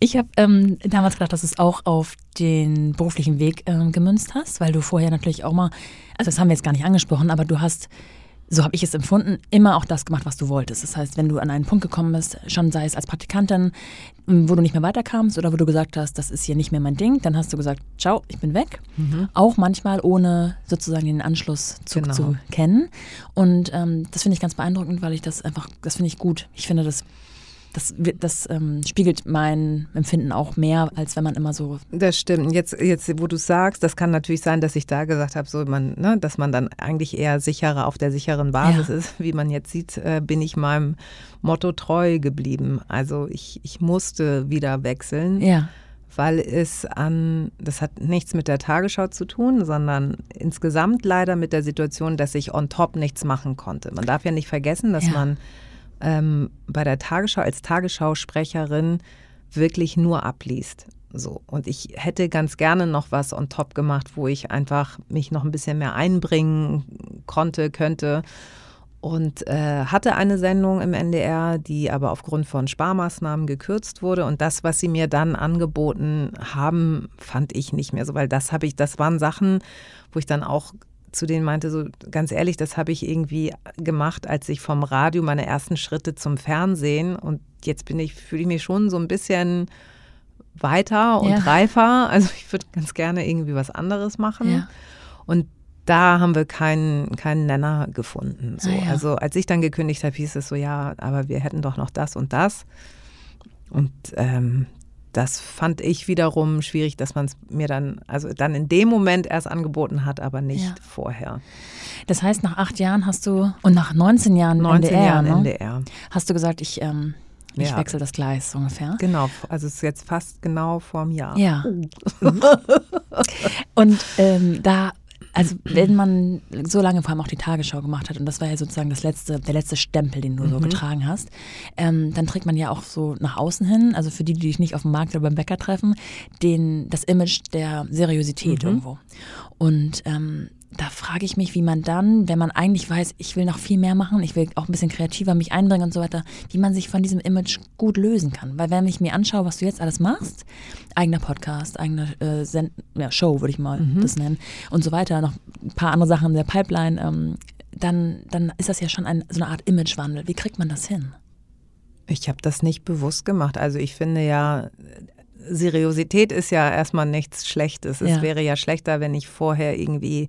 Ich habe ähm, damals gedacht, dass du es auch auf den beruflichen Weg ähm, gemünzt hast, weil du vorher natürlich auch mal, also das haben wir jetzt gar nicht angesprochen, aber du hast so habe ich es empfunden, immer auch das gemacht, was du wolltest. Das heißt, wenn du an einen Punkt gekommen bist, schon sei es als Praktikantin, wo du nicht mehr weiterkamst oder wo du gesagt hast, das ist hier nicht mehr mein Ding, dann hast du gesagt, ciao, ich bin weg. Mhm. Auch manchmal ohne sozusagen den Anschlusszug genau. zu kennen. Und ähm, das finde ich ganz beeindruckend, weil ich das einfach, das finde ich gut. Ich finde das das, das ähm, spiegelt mein Empfinden auch mehr, als wenn man immer so. Das stimmt. Jetzt, jetzt wo du sagst, das kann natürlich sein, dass ich da gesagt habe, so man, ne, dass man dann eigentlich eher sicherer auf der sicheren Basis ja. ist. Wie man jetzt sieht, äh, bin ich meinem Motto treu geblieben. Also ich, ich musste wieder wechseln. Ja weil es an, das hat nichts mit der Tagesschau zu tun, sondern insgesamt leider mit der Situation, dass ich on top nichts machen konnte. Man darf ja nicht vergessen, dass ja. man ähm, bei der Tagesschau als Tagesschausprecherin wirklich nur abliest. So. Und ich hätte ganz gerne noch was on top gemacht, wo ich einfach mich noch ein bisschen mehr einbringen konnte, könnte. Und äh, hatte eine Sendung im NDR, die aber aufgrund von Sparmaßnahmen gekürzt wurde. Und das, was sie mir dann angeboten haben, fand ich nicht mehr so, weil das habe ich, das waren Sachen, wo ich dann auch zu denen meinte, so ganz ehrlich, das habe ich irgendwie gemacht, als ich vom Radio meine ersten Schritte zum Fernsehen und jetzt bin ich, fühle ich mich schon so ein bisschen weiter und ja. reifer. Also ich würde ganz gerne irgendwie was anderes machen. Ja. Und da haben wir keinen, keinen Nenner gefunden. So. Ah, ja. Also als ich dann gekündigt habe, hieß es so, ja, aber wir hätten doch noch das und das. Und ähm, das fand ich wiederum schwierig, dass man es mir dann, also dann in dem Moment erst angeboten hat, aber nicht ja. vorher. Das heißt, nach acht Jahren hast du, und nach 19 Jahren 19 NDR, Jahren ne? NDR. hast du gesagt, ich, ähm, ich ja. wechsle das Gleis ungefähr. Genau, also es ist jetzt fast genau vor einem Jahr. Ja. Oh. und ähm, da also wenn man so lange vor allem auch die Tagesschau gemacht hat und das war ja sozusagen das letzte, der letzte Stempel, den du mhm. so getragen hast, ähm, dann trägt man ja auch so nach außen hin, also für die, die dich nicht auf dem Markt oder beim Bäcker treffen, den, das Image der Seriosität mhm. irgendwo. Und ähm, da frage ich mich, wie man dann, wenn man eigentlich weiß, ich will noch viel mehr machen, ich will auch ein bisschen kreativer mich einbringen und so weiter, wie man sich von diesem Image gut lösen kann. Weil wenn ich mir anschaue, was du jetzt alles machst, eigener Podcast, eigene äh, ja, Show, würde ich mal mhm. das nennen, und so weiter, noch ein paar andere Sachen in der Pipeline, ähm, dann, dann ist das ja schon ein, so eine Art Imagewandel. Wie kriegt man das hin? Ich habe das nicht bewusst gemacht. Also ich finde ja, Seriosität ist ja erstmal nichts Schlechtes. Es wäre ja schlechter, wenn ich vorher irgendwie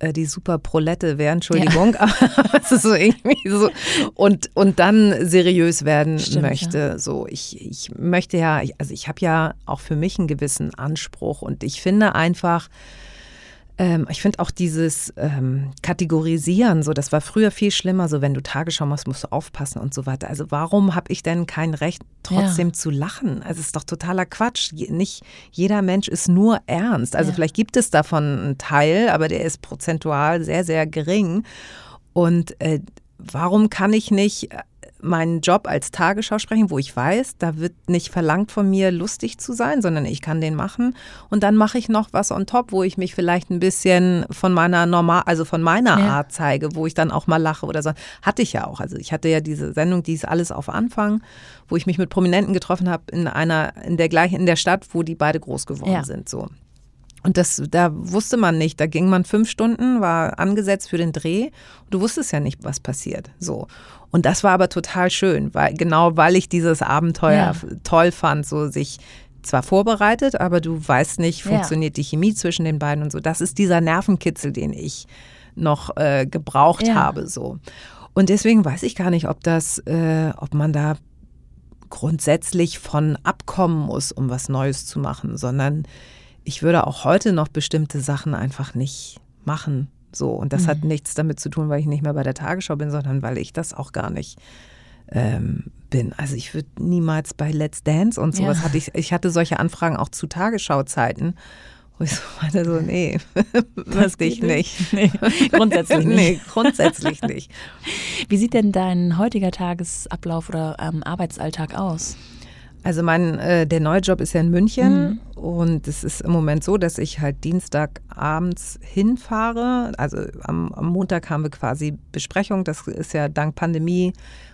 äh, die super Prolette wäre, Entschuldigung, ja. aber es ist so irgendwie so und, und dann seriös werden Stimmt, möchte. Ja. So, ich, ich möchte ja, also ich habe ja auch für mich einen gewissen Anspruch und ich finde einfach, ähm, ich finde auch dieses ähm, Kategorisieren, so das war früher viel schlimmer, so wenn du Tagesschau machst, musst du aufpassen und so weiter. Also warum habe ich denn kein Recht, trotzdem ja. zu lachen? Also es ist doch totaler Quatsch. Nicht jeder Mensch ist nur ernst. Also ja. vielleicht gibt es davon einen Teil, aber der ist prozentual sehr, sehr gering. Und äh, warum kann ich nicht meinen Job als Tagesschau sprechen, wo ich weiß, da wird nicht verlangt von mir, lustig zu sein, sondern ich kann den machen. Und dann mache ich noch was on top, wo ich mich vielleicht ein bisschen von meiner normal, also von meiner ja. Art zeige, wo ich dann auch mal lache oder so. Hatte ich ja auch. Also ich hatte ja diese Sendung, die ist alles auf Anfang, wo ich mich mit Prominenten getroffen habe in einer, in der gleichen, in der Stadt, wo die beide groß geworden ja. sind. So. Und das, da wusste man nicht. Da ging man fünf Stunden, war angesetzt für den Dreh. Und du wusstest ja nicht, was passiert. So. Und das war aber total schön, weil genau weil ich dieses Abenteuer ja. toll fand, so sich zwar vorbereitet, aber du weißt nicht, funktioniert ja. die Chemie zwischen den beiden und so. Das ist dieser Nervenkitzel, den ich noch äh, gebraucht ja. habe, so. Und deswegen weiß ich gar nicht, ob das, äh, ob man da grundsätzlich von abkommen muss, um was Neues zu machen, sondern ich würde auch heute noch bestimmte Sachen einfach nicht machen. So, und das mhm. hat nichts damit zu tun, weil ich nicht mehr bei der Tagesschau bin, sondern weil ich das auch gar nicht ähm, bin. Also ich würde niemals bei Let's Dance und sowas ja. hatte ich, ich hatte solche Anfragen auch zu Tagesschauzeiten. Wo ich so meine, so, nee, möchte ich nicht. Nee, grundsätzlich nicht. nee, grundsätzlich nicht. Wie sieht denn dein heutiger Tagesablauf oder ähm, Arbeitsalltag aus? Also mein, äh, der neue Job ist ja in München mhm. und es ist im Moment so, dass ich halt Dienstagabends hinfahre. Also am, am, Montag haben wir quasi Besprechung. Das ist ja dank Pandemie,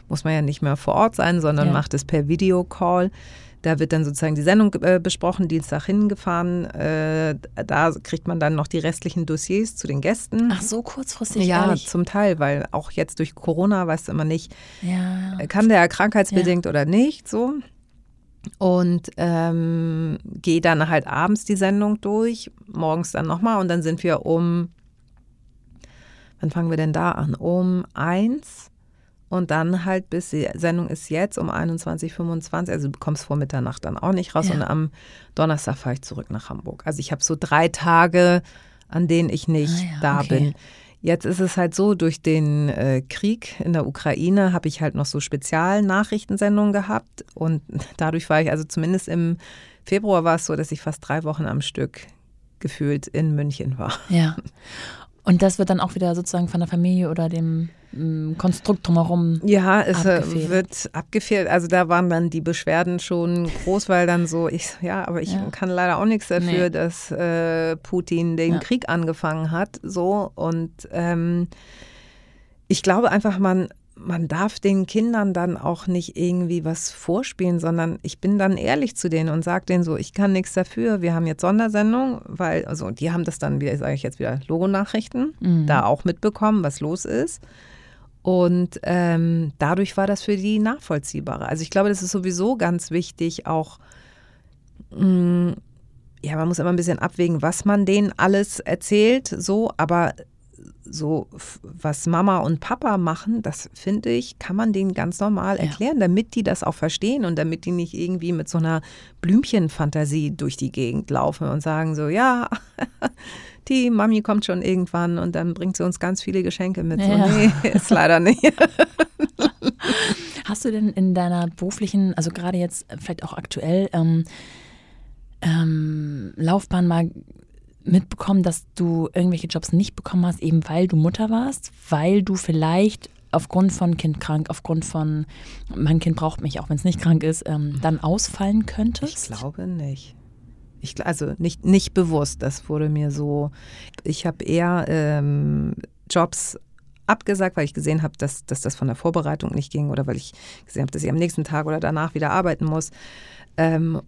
muss man ja nicht mehr vor Ort sein, sondern ja. macht es per Videocall. Da wird dann sozusagen die Sendung äh, besprochen, Dienstag hingefahren. Äh, da kriegt man dann noch die restlichen Dossiers zu den Gästen. Ach so, kurzfristig? Ja, ehrlich? zum Teil, weil auch jetzt durch Corona weißt du immer nicht, ja. kann der krankheitsbedingt ja. oder nicht. So und ähm, gehe dann halt abends die Sendung durch, morgens dann nochmal und dann sind wir um, wann fangen wir denn da an? Um eins und dann halt bis die Sendung ist jetzt um 21.25 also du kommst vor Mitternacht dann auch nicht raus ja. und am Donnerstag fahre ich zurück nach Hamburg. Also ich habe so drei Tage, an denen ich nicht ah, ja, da okay. bin. Jetzt ist es halt so, durch den äh, Krieg in der Ukraine habe ich halt noch so Spezialnachrichtensendungen gehabt und dadurch war ich, also zumindest im Februar war es so, dass ich fast drei Wochen am Stück gefühlt in München war. Ja. Und das wird dann auch wieder sozusagen von der Familie oder dem mm, Konstrukt drumherum. Ja, es äh, abgefehlt. wird abgefehlt. Also da waren dann die Beschwerden schon groß, weil dann so, ich, ja, aber ich ja. kann leider auch nichts dafür, nee. dass äh, Putin den ja. Krieg angefangen hat. So und ähm, ich glaube einfach, man man darf den Kindern dann auch nicht irgendwie was vorspielen, sondern ich bin dann ehrlich zu denen und sage denen so, ich kann nichts dafür, wir haben jetzt Sondersendung, weil, also die haben das dann, wie sage ich jetzt wieder, Logonachrichten, mhm. da auch mitbekommen, was los ist. Und ähm, dadurch war das für die nachvollziehbarer. Also ich glaube, das ist sowieso ganz wichtig, auch mh, mm, ja, man muss immer ein bisschen abwägen, was man denen alles erzählt, so, aber so, was Mama und Papa machen, das finde ich, kann man denen ganz normal erklären, ja. damit die das auch verstehen und damit die nicht irgendwie mit so einer Blümchenfantasie durch die Gegend laufen und sagen so, ja, die Mami kommt schon irgendwann und dann bringt sie uns ganz viele Geschenke mit. Ja. So, nee, ist leider nicht. Hast du denn in deiner beruflichen, also gerade jetzt vielleicht auch aktuell, ähm, ähm, Laufbahn mal mitbekommen, dass du irgendwelche Jobs nicht bekommen hast, eben weil du Mutter warst, weil du vielleicht aufgrund von Kind krank, aufgrund von mein Kind braucht mich, auch wenn es nicht krank ist, ähm, dann ausfallen könntest? Ich glaube nicht. Ich, also nicht, nicht bewusst. Das wurde mir so. Ich habe eher ähm, Jobs abgesagt, weil ich gesehen habe, dass, dass das von der Vorbereitung nicht ging oder weil ich gesehen habe, dass ich am nächsten Tag oder danach wieder arbeiten muss. Ähm,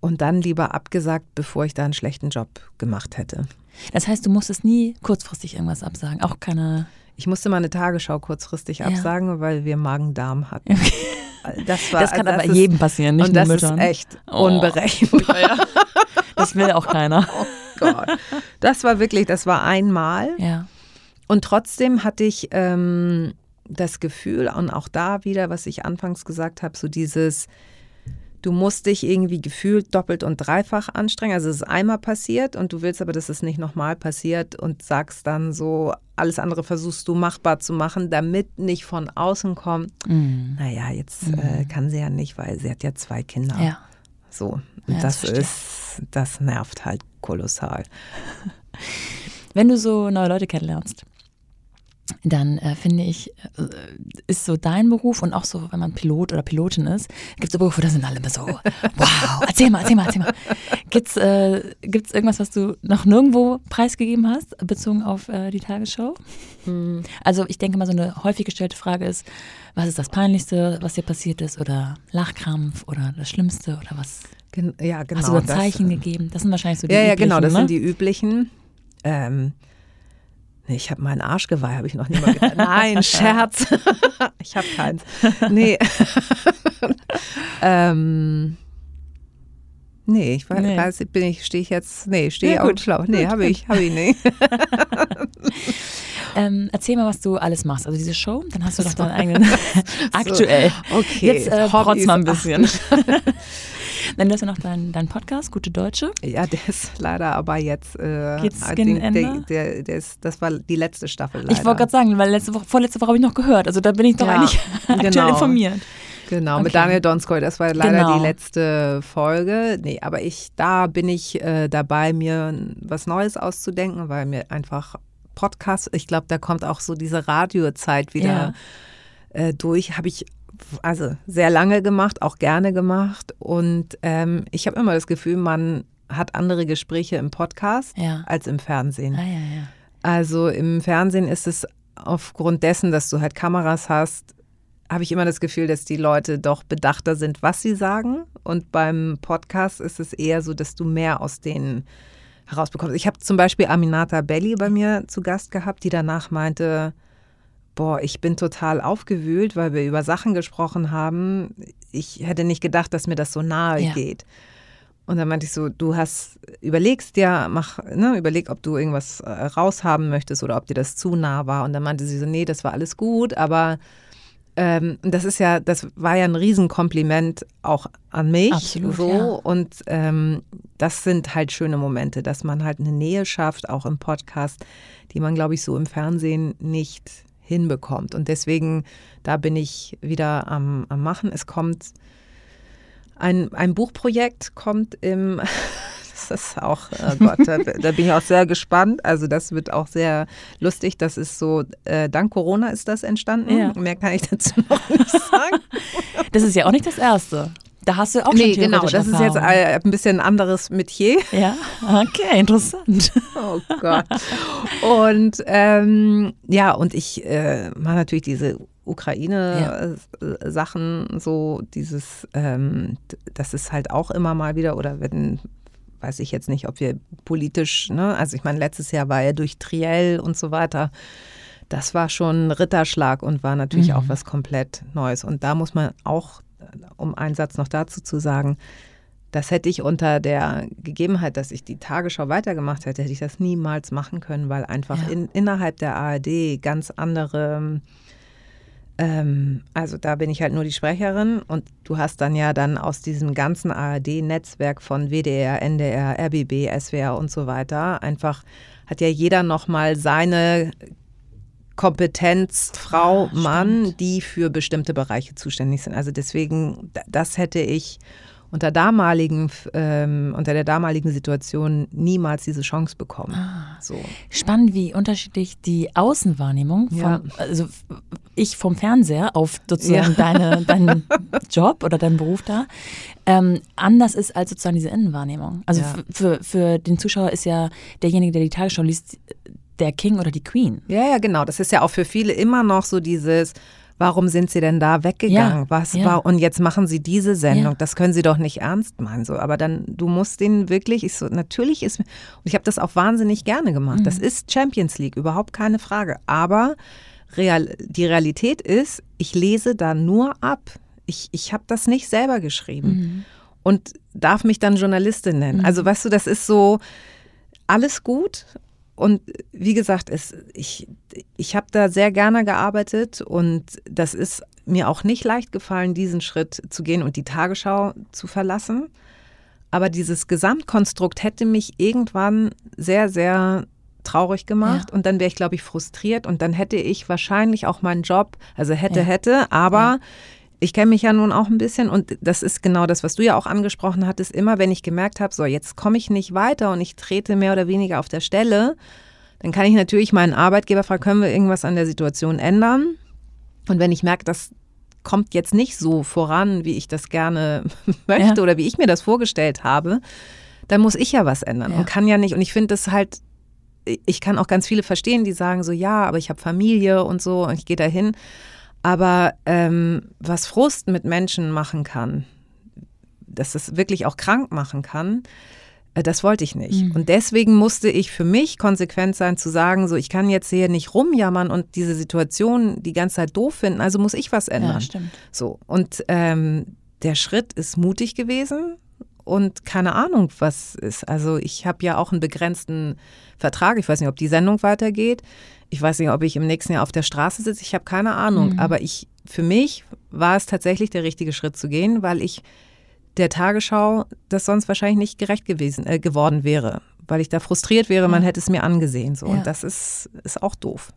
und dann lieber abgesagt, bevor ich da einen schlechten Job gemacht hätte. Das heißt, du musstest nie kurzfristig irgendwas absagen, auch keine. Ich musste mal eine Tagesschau kurzfristig ja. absagen, weil wir Magen-Darm hatten. Okay. Das, war, das kann also aber jedem passieren, nicht und nur das Müttern. ist echt oh. unberechenbar. Das will auch keiner. Oh Gott. Das war wirklich, das war einmal. Ja. Und trotzdem hatte ich ähm, das Gefühl, und auch da wieder, was ich anfangs gesagt habe, so dieses, du musst dich irgendwie gefühlt doppelt und dreifach anstrengen. Also es ist einmal passiert und du willst aber, dass es nicht nochmal passiert und sagst dann so, alles andere versuchst du machbar zu machen, damit nicht von außen kommt, mm. naja, jetzt mm. äh, kann sie ja nicht, weil sie hat ja zwei Kinder. Ja. So, und ja, das, das ist, das nervt halt kolossal. Wenn du so neue Leute kennenlernst, dann äh, finde ich, äh, ist so dein Beruf und auch so, wenn man Pilot oder Pilotin ist, gibt es so Berufe, da sind alle immer so, wow, erzähl mal, erzähl mal, erzähl mal. Gibt es äh, gibt's irgendwas, was du noch nirgendwo preisgegeben hast, bezogen auf äh, die Tagesschau? Mhm. Also ich denke mal, so eine häufig gestellte Frage ist, was ist das Peinlichste, was dir passiert ist oder Lachkrampf oder das Schlimmste oder was? Gen ja, genau. Hast du da Zeichen das, gegeben? Das sind wahrscheinlich so die ja, üblichen. Ja, genau, das ne? sind die üblichen. Ähm, ich habe meinen Arschgeweih, habe ich noch nie mal gedacht. Nein, Scherz. ich habe keins. Nee. ähm, nee, ich weiß, nee. weiß bin ich, stehe ich jetzt, nee, stehe ja, auch schlau. Nee, habe ich, habe ich nicht. ähm, erzähl mal, was du alles machst. Also diese Show, dann hast du doch deinen eigenen aktuell. Okay. Jetzt äh, protz mal ein bisschen. Dann du hast ja noch deinen dein Podcast, Gute Deutsche. Ja, der ist leider aber jetzt. Äh, Geht's gegen den, Ende? Der, der, der, ist, das war die letzte Staffel. Leider. Ich wollte gerade sagen, weil letzte Woche, vorletzte Woche habe ich noch gehört. Also da bin ich doch ja, eigentlich aktuell genau. informiert. Genau, okay. mit Daniel Donskoy, das war leider genau. die letzte Folge. Nee, aber ich, da bin ich äh, dabei, mir was Neues auszudenken, weil mir einfach Podcast, ich glaube, da kommt auch so diese Radiozeit wieder ja. äh, durch. Habe ich also sehr lange gemacht, auch gerne gemacht. Und ähm, ich habe immer das Gefühl, man hat andere Gespräche im Podcast Ja. als im Fernsehen. Ah, ja, ja. Also im Fernsehen ist es aufgrund dessen, dass du halt Kameras hast, habe ich immer das Gefühl, dass die Leute doch bedachter sind, was sie sagen. Und beim Podcast ist es eher so, dass du mehr aus denen herausbekommst. Ich habe zum Beispiel Aminata Belli bei mir zu Gast gehabt, die danach meinte, boah, ich bin total aufgewühlt, weil wir über Sachen gesprochen haben. Ich hätte nicht gedacht, dass mir das so nahe Ja. geht. Und dann meinte ich so, du hast, überlegst dir, mach, ne, überleg, ob du irgendwas äh, raushaben möchtest oder ob dir das zu nah war. Und dann meinte sie so, nee, das war alles gut, aber ähm, das ist ja, das war ja ein Riesenkompliment auch an mich. Absolut, so. ja. Und ähm, das sind halt schöne Momente, dass man halt eine Nähe schafft, auch im Podcast, die man, glaube ich, so im Fernsehen nicht hinbekommt. Und deswegen, da bin ich wieder am, am Machen. Es kommt ein, ein Buchprojekt kommt im, das ist auch, oh Gott, da, da bin ich auch sehr gespannt. Also das wird auch sehr lustig. Das ist so, äh, dank Corona ist das entstanden. Ja. Mehr kann ich dazu noch nicht sagen. Das ist ja auch nicht das Erste. Da hast du auch nee, schon genau, das ist jetzt äh, ein bisschen ein anderes Metier. Ja, okay, interessant. Oh Gott. Und ähm, ja, und ich äh, mache natürlich diese Ukraine-Sachen, so dieses, ähm, das ist halt auch immer mal wieder, oder wenn, weiß ich jetzt nicht, ob wir politisch, ne, also ich meine, letztes Jahr war ja durch Triell und so weiter. Das war schon ein Ritterschlag und war natürlich Mhm. auch was komplett Neues. Und da muss man auch, um einen Satz noch dazu zu sagen, das hätte ich unter der Gegebenheit, dass ich die Tagesschau weitergemacht hätte, hätte ich das niemals machen können, weil einfach Ja. in, innerhalb der ARD ganz andere, ähm, also da bin ich halt nur die Sprecherin und du hast dann ja dann aus diesem ganzen ARD-Netzwerk von WDR, NDR, RBB, SWR und so weiter einfach hat ja jeder nochmal seine Kompetenz, Frau, Ah, Mann, die für bestimmte Bereiche zuständig sind. Also deswegen, da- das hätte ich unter damaligen, ähm, unter der damaligen Situation niemals diese Chance bekommen. Ah. So. Spannend, wie unterschiedlich die Außenwahrnehmung, vom, Ja. also ich vom Fernseher auf sozusagen Ja. deine, deinen Job oder deinen Beruf da, ähm, anders ist als sozusagen diese Innenwahrnehmung. Also Ja. für den Zuschauer ist ja derjenige, der die Tagesschau liest, der King oder die Queen. Ja, ja, genau. Das ist ja auch für viele immer noch so dieses, warum sind sie denn da weggegangen? Ja, Was ja. war, und jetzt machen sie diese Sendung. Ja. Das können sie doch nicht ernst meinen. So. Aber dann, du musst den wirklich, ich so, natürlich ist, und ich habe das auch wahnsinnig gerne gemacht. Mhm. Das ist Champions League, überhaupt keine Frage. Aber real, die Realität ist, ich lese da nur ab. Ich, ich habe das nicht selber geschrieben Mhm. und darf mich dann Journalistin nennen. Also weißt du, das ist so alles gut. Und wie gesagt, es, ich, ich habe da sehr gerne gearbeitet und das ist mir auch nicht leicht gefallen, diesen Schritt zu gehen und die Tagesschau zu verlassen. Aber dieses Gesamtkonstrukt hätte mich irgendwann sehr, sehr traurig gemacht Ja. und dann wäre ich, glaube ich, frustriert und dann hätte ich wahrscheinlich auch meinen Job, also hätte, Ja. hätte, aber ich kenne mich ja nun auch ein bisschen und das ist genau das, was du ja auch angesprochen hattest. Immer wenn ich gemerkt habe, so jetzt komme ich nicht weiter und ich trete mehr oder weniger auf der Stelle, dann kann ich natürlich meinen Arbeitgeber fragen, können wir irgendwas an der Situation ändern? Und wenn ich merke, das kommt jetzt nicht so voran, wie ich das gerne möchte Ja. oder wie ich mir das vorgestellt habe, dann muss ich ja was ändern Ja. und kann ja nicht. Und ich finde das halt, ich kann auch ganz viele verstehen, die sagen so, ja, aber ich habe Familie und so und ich gehe dahin. Aber ähm, was Frust mit Menschen machen kann, dass es wirklich auch krank machen kann, äh, das wollte ich nicht. Mhm. Und deswegen musste ich für mich konsequent sein, zu sagen, so, ich kann jetzt hier nicht rumjammern und diese Situation die ganze Zeit doof finden, also muss ich was ändern. Ja, stimmt. So, und ähm, der Schritt ist mutig gewesen und keine Ahnung, was ist. Also ich habe ja auch einen begrenzten Vertrag. Ich weiß nicht, ob die Sendung weitergeht. Ich weiß nicht, ob ich im nächsten Jahr auf der Straße sitze. Ich habe keine Ahnung. Mhm. Aber ich, für mich war es tatsächlich der richtige Schritt zu gehen, weil ich der Tagesschau das sonst wahrscheinlich nicht gerecht gewesen äh, geworden wäre, weil ich da frustriert wäre. Man hätte es mir angesehen. So Ja. und das ist ist auch doof.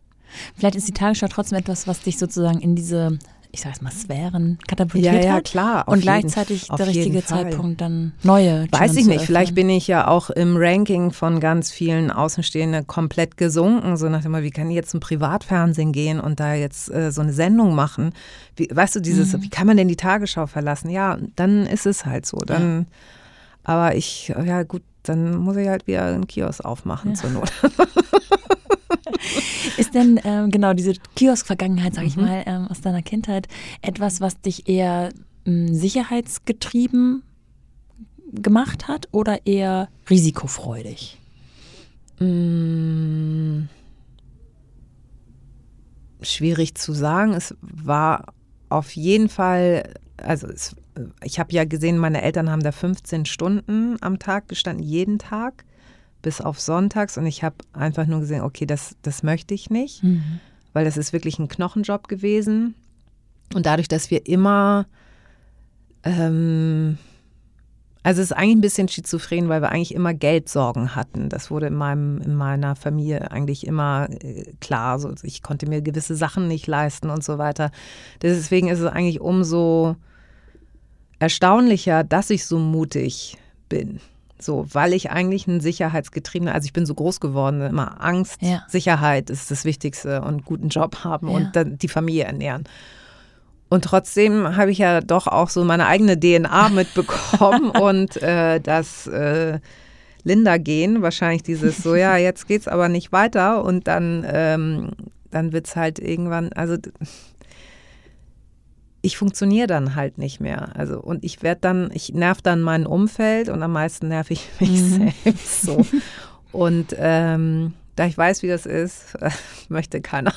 Vielleicht ist die Tagesschau trotzdem etwas, was dich sozusagen in diese ich sag mal, Sphären katapultiert ja, ja, hat. klar. und gleichzeitig jeden, der richtige Zeitpunkt dann neue. Weiß ich nicht. Vielleicht bin ich ja auch im Ranking von ganz vielen Außenstehenden komplett gesunken. So nach dem Motto, wie kann ich jetzt zum Privatfernsehen gehen und da jetzt äh, so eine Sendung machen? Wie, weißt du, dieses, mhm. wie kann man denn die Tagesschau verlassen? Ja, dann ist es halt so. Dann, ja. aber ich, ja gut, dann muss ich halt wieder einen Kiosk aufmachen ja. zur Not. Ist denn ähm, genau diese Kiosk-Vergangenheit, sag ich mhm. mal, ähm, aus deiner Kindheit etwas, was dich eher ähm, sicherheitsgetrieben gemacht hat oder eher risikofreudig? Mmh, schwierig zu sagen. Es war auf jeden Fall, also es, ich habe ja gesehen, meine Eltern haben da 15 Stunden am Tag gestanden, jeden Tag bis auf sonntags und ich habe einfach nur gesehen, okay, das, das möchte ich nicht, mhm. weil das ist wirklich ein Knochenjob gewesen. Und dadurch, dass wir immer, ähm, also es ist eigentlich ein bisschen schizophren, weil wir eigentlich immer Geldsorgen hatten. Das wurde in, meinem, in meiner Familie eigentlich immer äh, klar. So, ich konnte mir gewisse Sachen nicht leisten und so weiter. Deswegen ist es eigentlich umso erstaunlicher, dass ich so mutig bin. So, weil ich eigentlich ein sicherheitsgetriebener, also ich bin so groß geworden, immer Angst, ja. Sicherheit ist das Wichtigste und guten Job haben ja. und dann die Familie ernähren. Und trotzdem habe ich ja doch auch so meine eigene DNA mitbekommen und äh, das äh, Linda-Gen, wahrscheinlich dieses so, ja, jetzt geht es aber nicht weiter und dann, ähm, dann wird es halt irgendwann, also ich funktioniere dann halt nicht mehr. Also und ich werde dann, ich nerv dann mein Umfeld und am meisten nerv ich mich mhm. selbst so. Und ähm, da ich weiß, wie das ist, möchte keiner.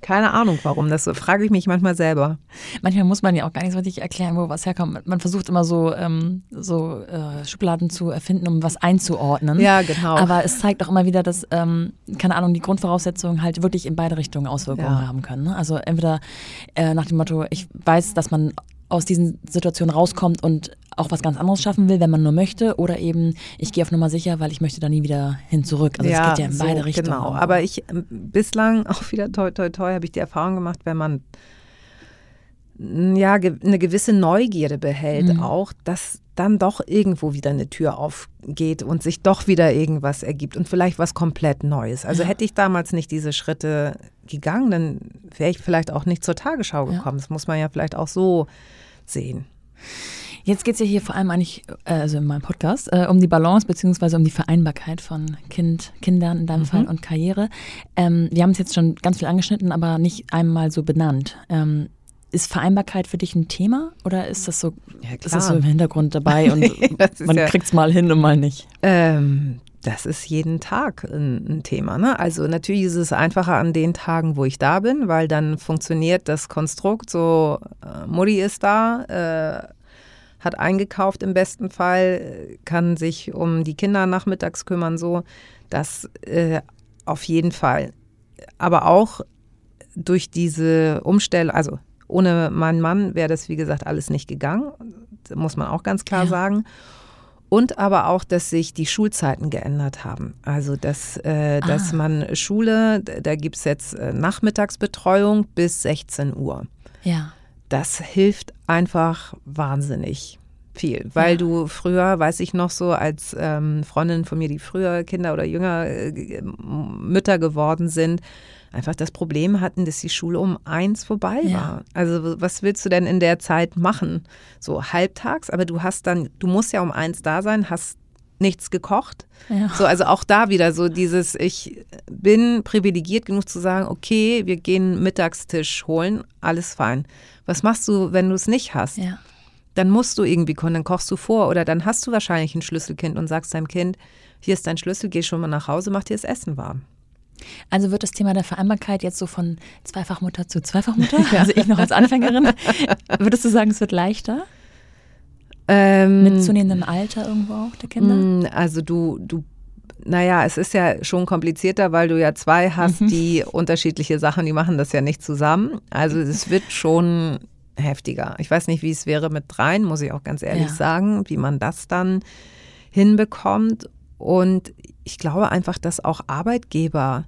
Keine Ahnung, warum. Das frage ich mich manchmal selber. Manchmal muss man ja auch gar nicht so richtig erklären, wo was herkommt. Man versucht immer so, ähm, so äh, Schubladen zu erfinden, um was einzuordnen. Ja, genau. Aber es zeigt auch immer wieder, dass, ähm, keine Ahnung, die Grundvoraussetzungen halt wirklich in beide Richtungen Auswirkungen ja. haben können. Ne? Also entweder äh, nach dem Motto, ich weiß, dass man aus diesen Situationen rauskommt und auch was ganz anderes schaffen will, wenn man nur möchte, oder eben ich gehe auf Nummer sicher, weil ich möchte da nie wieder hin zurück. Also ja, es geht ja in so, beide Richtungen. Genau, aber ich bislang auch wieder toi toi toi habe ich die Erfahrung gemacht, wenn man ja eine gewisse Neugierde behält, mhm. auch, dass dann doch irgendwo wieder eine Tür aufgeht und sich doch wieder irgendwas ergibt und vielleicht was komplett Neues. Also ja. hätte ich damals nicht diese Schritte gegangen, dann wäre ich vielleicht auch nicht zur Tagesschau gekommen. Ja. Das muss man ja vielleicht auch so sehen. Jetzt geht es ja hier vor allem eigentlich, äh, also in meinem Podcast, äh, um die Balance bzw. um die Vereinbarkeit von kind, Kindern in deinem mhm. Fall und Karriere. Ähm, wir haben es jetzt schon ganz viel angeschnitten, aber nicht einmal so benannt. Ähm, ist Vereinbarkeit für dich ein Thema oder ist das so, ja, ist das so im Hintergrund dabei und man ja, kriegt es mal hin und mal nicht? Ähm, das ist jeden Tag ein, ein Thema. Ne? Also natürlich ist es einfacher an den Tagen, wo ich da bin, weil dann funktioniert das Konstrukt so, äh, Mutti ist da, äh, hat eingekauft im besten Fall, kann sich um die Kinder nachmittags kümmern, so. Das äh, auf jeden Fall. Aber auch durch diese Umstellung, also ohne meinen Mann wäre das, wie gesagt, alles nicht gegangen, muss man auch ganz klar ja. sagen. Und aber auch, dass sich die Schulzeiten geändert haben. Also, dass, äh, dass ah. man Schule, da gibt es jetzt äh, Nachmittagsbetreuung bis 16 Uhr. Ja. Das hilft einfach wahnsinnig viel, weil ja. du früher, weiß ich noch so, als ähm, Freundinnen von mir, die früher Kinder oder jünger äh, Mütter geworden sind, einfach das Problem hatten, dass die Schule um eins vorbei ja. war. Also was willst du denn in der Zeit machen? So halbtags, aber du hast dann, du musst ja um eins da sein, hast nichts gekocht. Ja. So, also auch da wieder so dieses, ich bin privilegiert genug zu sagen, okay, wir gehen Mittagstisch holen, alles fein. Was machst du, wenn du es nicht hast? Ja. Dann musst du irgendwie kochen, dann kochst du vor oder dann hast du wahrscheinlich ein Schlüsselkind und sagst deinem Kind, hier ist dein Schlüssel, geh schon mal nach Hause, mach dir das Essen warm. Also wird das Thema der Vereinbarkeit jetzt so von Zweifachmutter zu Zweifachmutter, also ich noch als Anfängerin, würdest du sagen, es wird leichter? Ähm, Mit zunehmendem Alter irgendwo auch der Kinder? Mm, also du, du naja, es ist ja schon komplizierter, weil du ja zwei hast, mhm. die unterschiedliche Sachen, die machen das ja nicht zusammen. Also es wird schon heftiger. Ich weiß nicht, wie es wäre mit dreien, muss ich auch ganz ehrlich ja. sagen, wie man das dann hinbekommt. Und ich glaube einfach, dass auch Arbeitgeber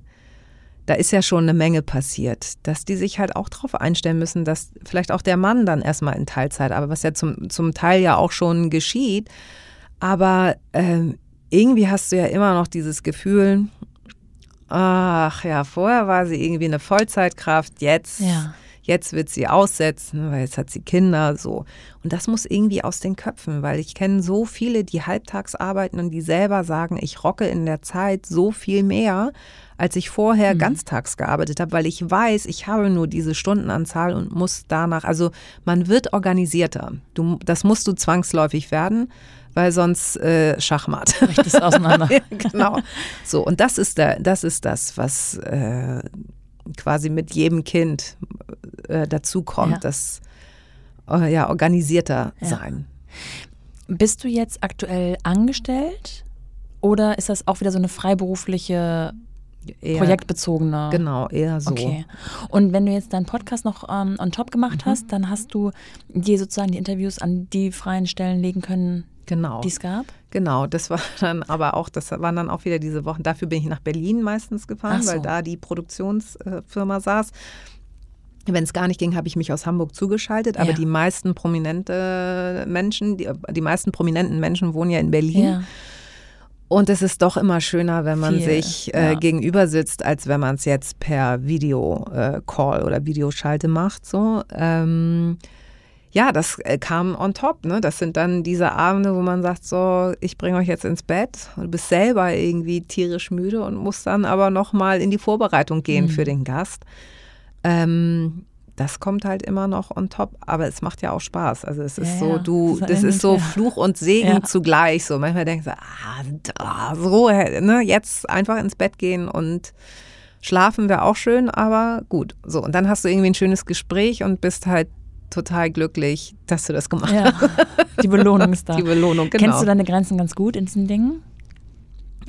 da ist ja schon eine Menge passiert, dass die sich halt auch darauf einstellen müssen, dass vielleicht auch der Mann dann erstmal in Teilzeit, aber was ja zum, zum Teil ja auch schon geschieht. Aber ähm, irgendwie hast du ja immer noch dieses Gefühl, ach ja, vorher war sie irgendwie eine Vollzeitkraft, jetzt, ja. Jetzt wird sie aussetzen, weil jetzt hat sie Kinder, so. Und das muss irgendwie aus den Köpfen, weil ich kenne so viele, die halbtags arbeiten und die selber sagen, ich rocke in der Zeit so viel mehr, als ich vorher mhm. ganztags gearbeitet habe, weil ich weiß, ich habe nur diese Stundenanzahl und muss danach, also man wird organisierter. Du, das musst du zwangsläufig werden, weil sonst äh, Schachmatt. Richtig auseinander. ja, genau. So, und das ist, der, das, ist das, was äh, quasi mit jedem Kind äh, dazukommt, ja. das äh, ja, organisierter ja. sein. Bist du jetzt aktuell angestellt oder ist das auch wieder so eine freiberufliche Eher, projektbezogene. Genau, eher so. Okay. Und wenn du jetzt deinen Podcast noch ähm, on top gemacht mhm. hast, dann hast du dir sozusagen die Interviews an die freien Stellen legen können, genau. die es gab? Genau, das war dann aber auch, das waren dann auch wieder diese Wochen. Dafür bin ich nach Berlin meistens gefahren, so. weil da die Produktionsfirma saß. Wenn es gar nicht ging, habe ich mich aus Hamburg zugeschaltet. Aber ja. die meisten prominente Menschen, die, die meisten prominenten Menschen wohnen ja in Berlin. Ja. Und es ist doch immer schöner, wenn man Viel, sich äh, ja. gegenüber sitzt, als wenn man es jetzt per Video-Call äh, oder Videoschalte macht. So. Ähm, ja, das äh, kam on top. Ne? Das sind dann diese Abende, wo man sagt, so, ich bringe euch jetzt ins Bett. Du bist selber irgendwie tierisch müde und musst dann aber nochmal in die Vorbereitung gehen mhm. für den Gast. Ähm, das kommt halt immer noch on top, aber es macht ja auch Spaß. Also es ist ja, so, du, das, das ist so Fluch und Segen ja. zugleich. So manchmal denkst du, ah, so, ne, jetzt einfach ins Bett gehen und schlafen wäre auch schön, aber gut. So und dann hast du irgendwie ein schönes Gespräch und bist halt total glücklich, dass du das gemacht ja. hast. Die Belohnung ist da. Die Belohnung, genau. Kennst du deine Grenzen ganz gut in diesen Dingen?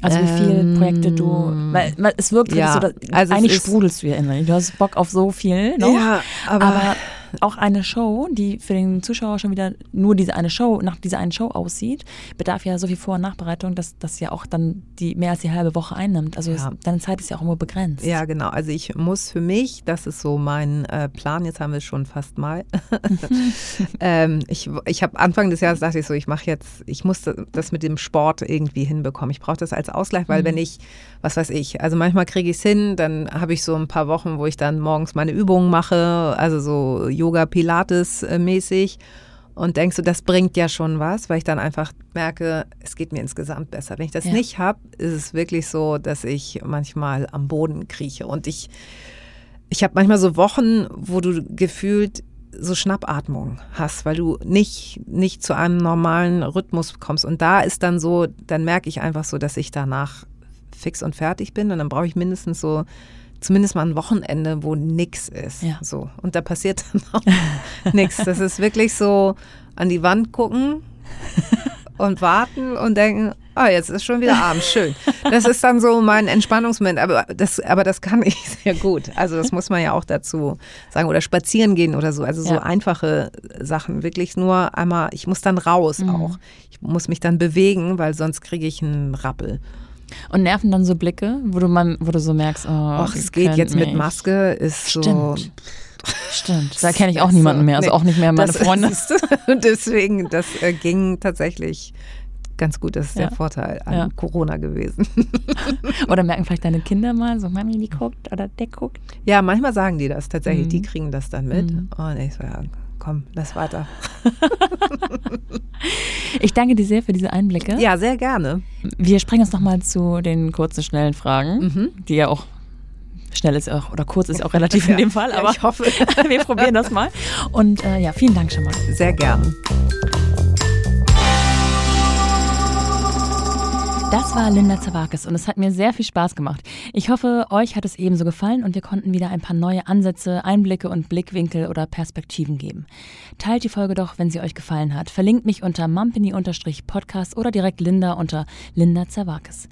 Also wie viele ähm, Projekte du, weil, weil es wirkt ja, so, dass, also eigentlich sprudelst du ja immer. Du hast Bock auf so viel noch. Ja, aber, aber auch eine Show, die für den Zuschauer schon wieder nur diese eine Show, nach dieser einen Show aussieht, bedarf ja so viel Vor- und Nachbereitung, dass das ja auch dann die mehr als die halbe Woche einnimmt. Also ja. deine Zeit ist ja auch immer begrenzt. Ja, genau. Also ich muss für mich, das ist so mein äh, Plan, jetzt haben wir es schon fast mal. ähm, ich ich habe Anfang des Jahres dachte ich so, ich mache jetzt, ich muss das mit dem Sport irgendwie hinbekommen. Ich brauche das als Ausgleich, weil mhm. wenn ich, was weiß ich, also manchmal kriege ich es hin, dann habe ich so ein paar Wochen, wo ich dann morgens meine Übungen mache, also so Yoga, Pilates mäßig und denkst du, das bringt ja schon was, weil ich dann einfach merke, es geht mir insgesamt besser. Wenn ich das ja. nicht habe, ist es wirklich so, dass ich manchmal am Boden krieche und ich ich habe manchmal so Wochen, wo du gefühlt so Schnappatmung hast, weil du nicht, nicht zu einem normalen Rhythmus kommst. Und da ist dann so, dann merke ich einfach so, dass ich danach fix und fertig bin. Und dann brauche ich mindestens so zumindest mal ein Wochenende, wo nichts ist. Ja. So. Und da passiert dann auch nichts. Das ist wirklich so an die Wand gucken und warten und denken, oh, jetzt ist schon wieder abends, schön. Das ist dann so mein Entspannungsmoment, aber das, aber das kann ich sehr gut. Also das muss man ja auch dazu sagen. Oder spazieren gehen oder so. Also so ja. einfache Sachen. Wirklich nur einmal, ich muss dann raus mhm. auch. Ich muss mich dann bewegen, weil sonst kriege ich einen Rappel. Und nerven dann so Blicke, wo du, mal, wo du so merkst, oh, Ach, es geht jetzt mich. mit Maske, ist Stimmt. so. Stimmt, da kenne ich auch niemanden mehr, also nee, auch nicht mehr meine Freunde. Und deswegen, das äh, ging tatsächlich ganz gut. Das ist ja. der Vorteil an ja. Corona gewesen. oder merken vielleicht deine Kinder mal, so Mami, die guckt oder der guckt? Ja, manchmal sagen die das tatsächlich. Mhm. Die kriegen das dann mit. Mhm. Und ich ja, komm, lass weiter. ich danke dir sehr für diese Einblicke. Ja, sehr gerne. Wir springen jetzt nochmal zu den kurzen, schnellen Fragen, mhm. die ja auch schnell ist auch, oder kurz ist auch relativ in dem Fall, aber ich hoffe, wir probieren das mal. Und äh, ja, vielen Dank schon mal. Sehr gerne. Das war Linda Zawakis und es hat mir sehr viel Spaß gemacht. Ich hoffe, euch hat es ebenso gefallen und wir konnten wieder ein paar neue Ansätze, Einblicke und Blickwinkel oder Perspektiven geben. Teilt die Folge doch, wenn sie euch gefallen hat. Verlinkt mich unter mumpany-podcast oder direkt Linda unter Linda Zawakis.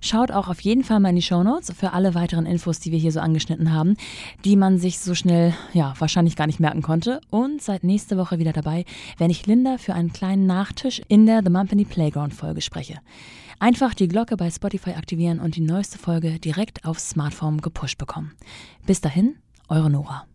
Schaut auch auf jeden Fall mal in die Shownotes für alle weiteren Infos, die wir hier so angeschnitten haben, die man sich so schnell, ja, wahrscheinlich gar nicht merken konnte. Und seid nächste Woche wieder dabei, wenn ich Linda für einen kleinen Nachtisch in der The Mumpany Playground Folge spreche. Ein Einfach die Glocke bei Spotify aktivieren und die neueste Folge direkt aufs Smartphone gepusht bekommen. Bis dahin, eure Nora.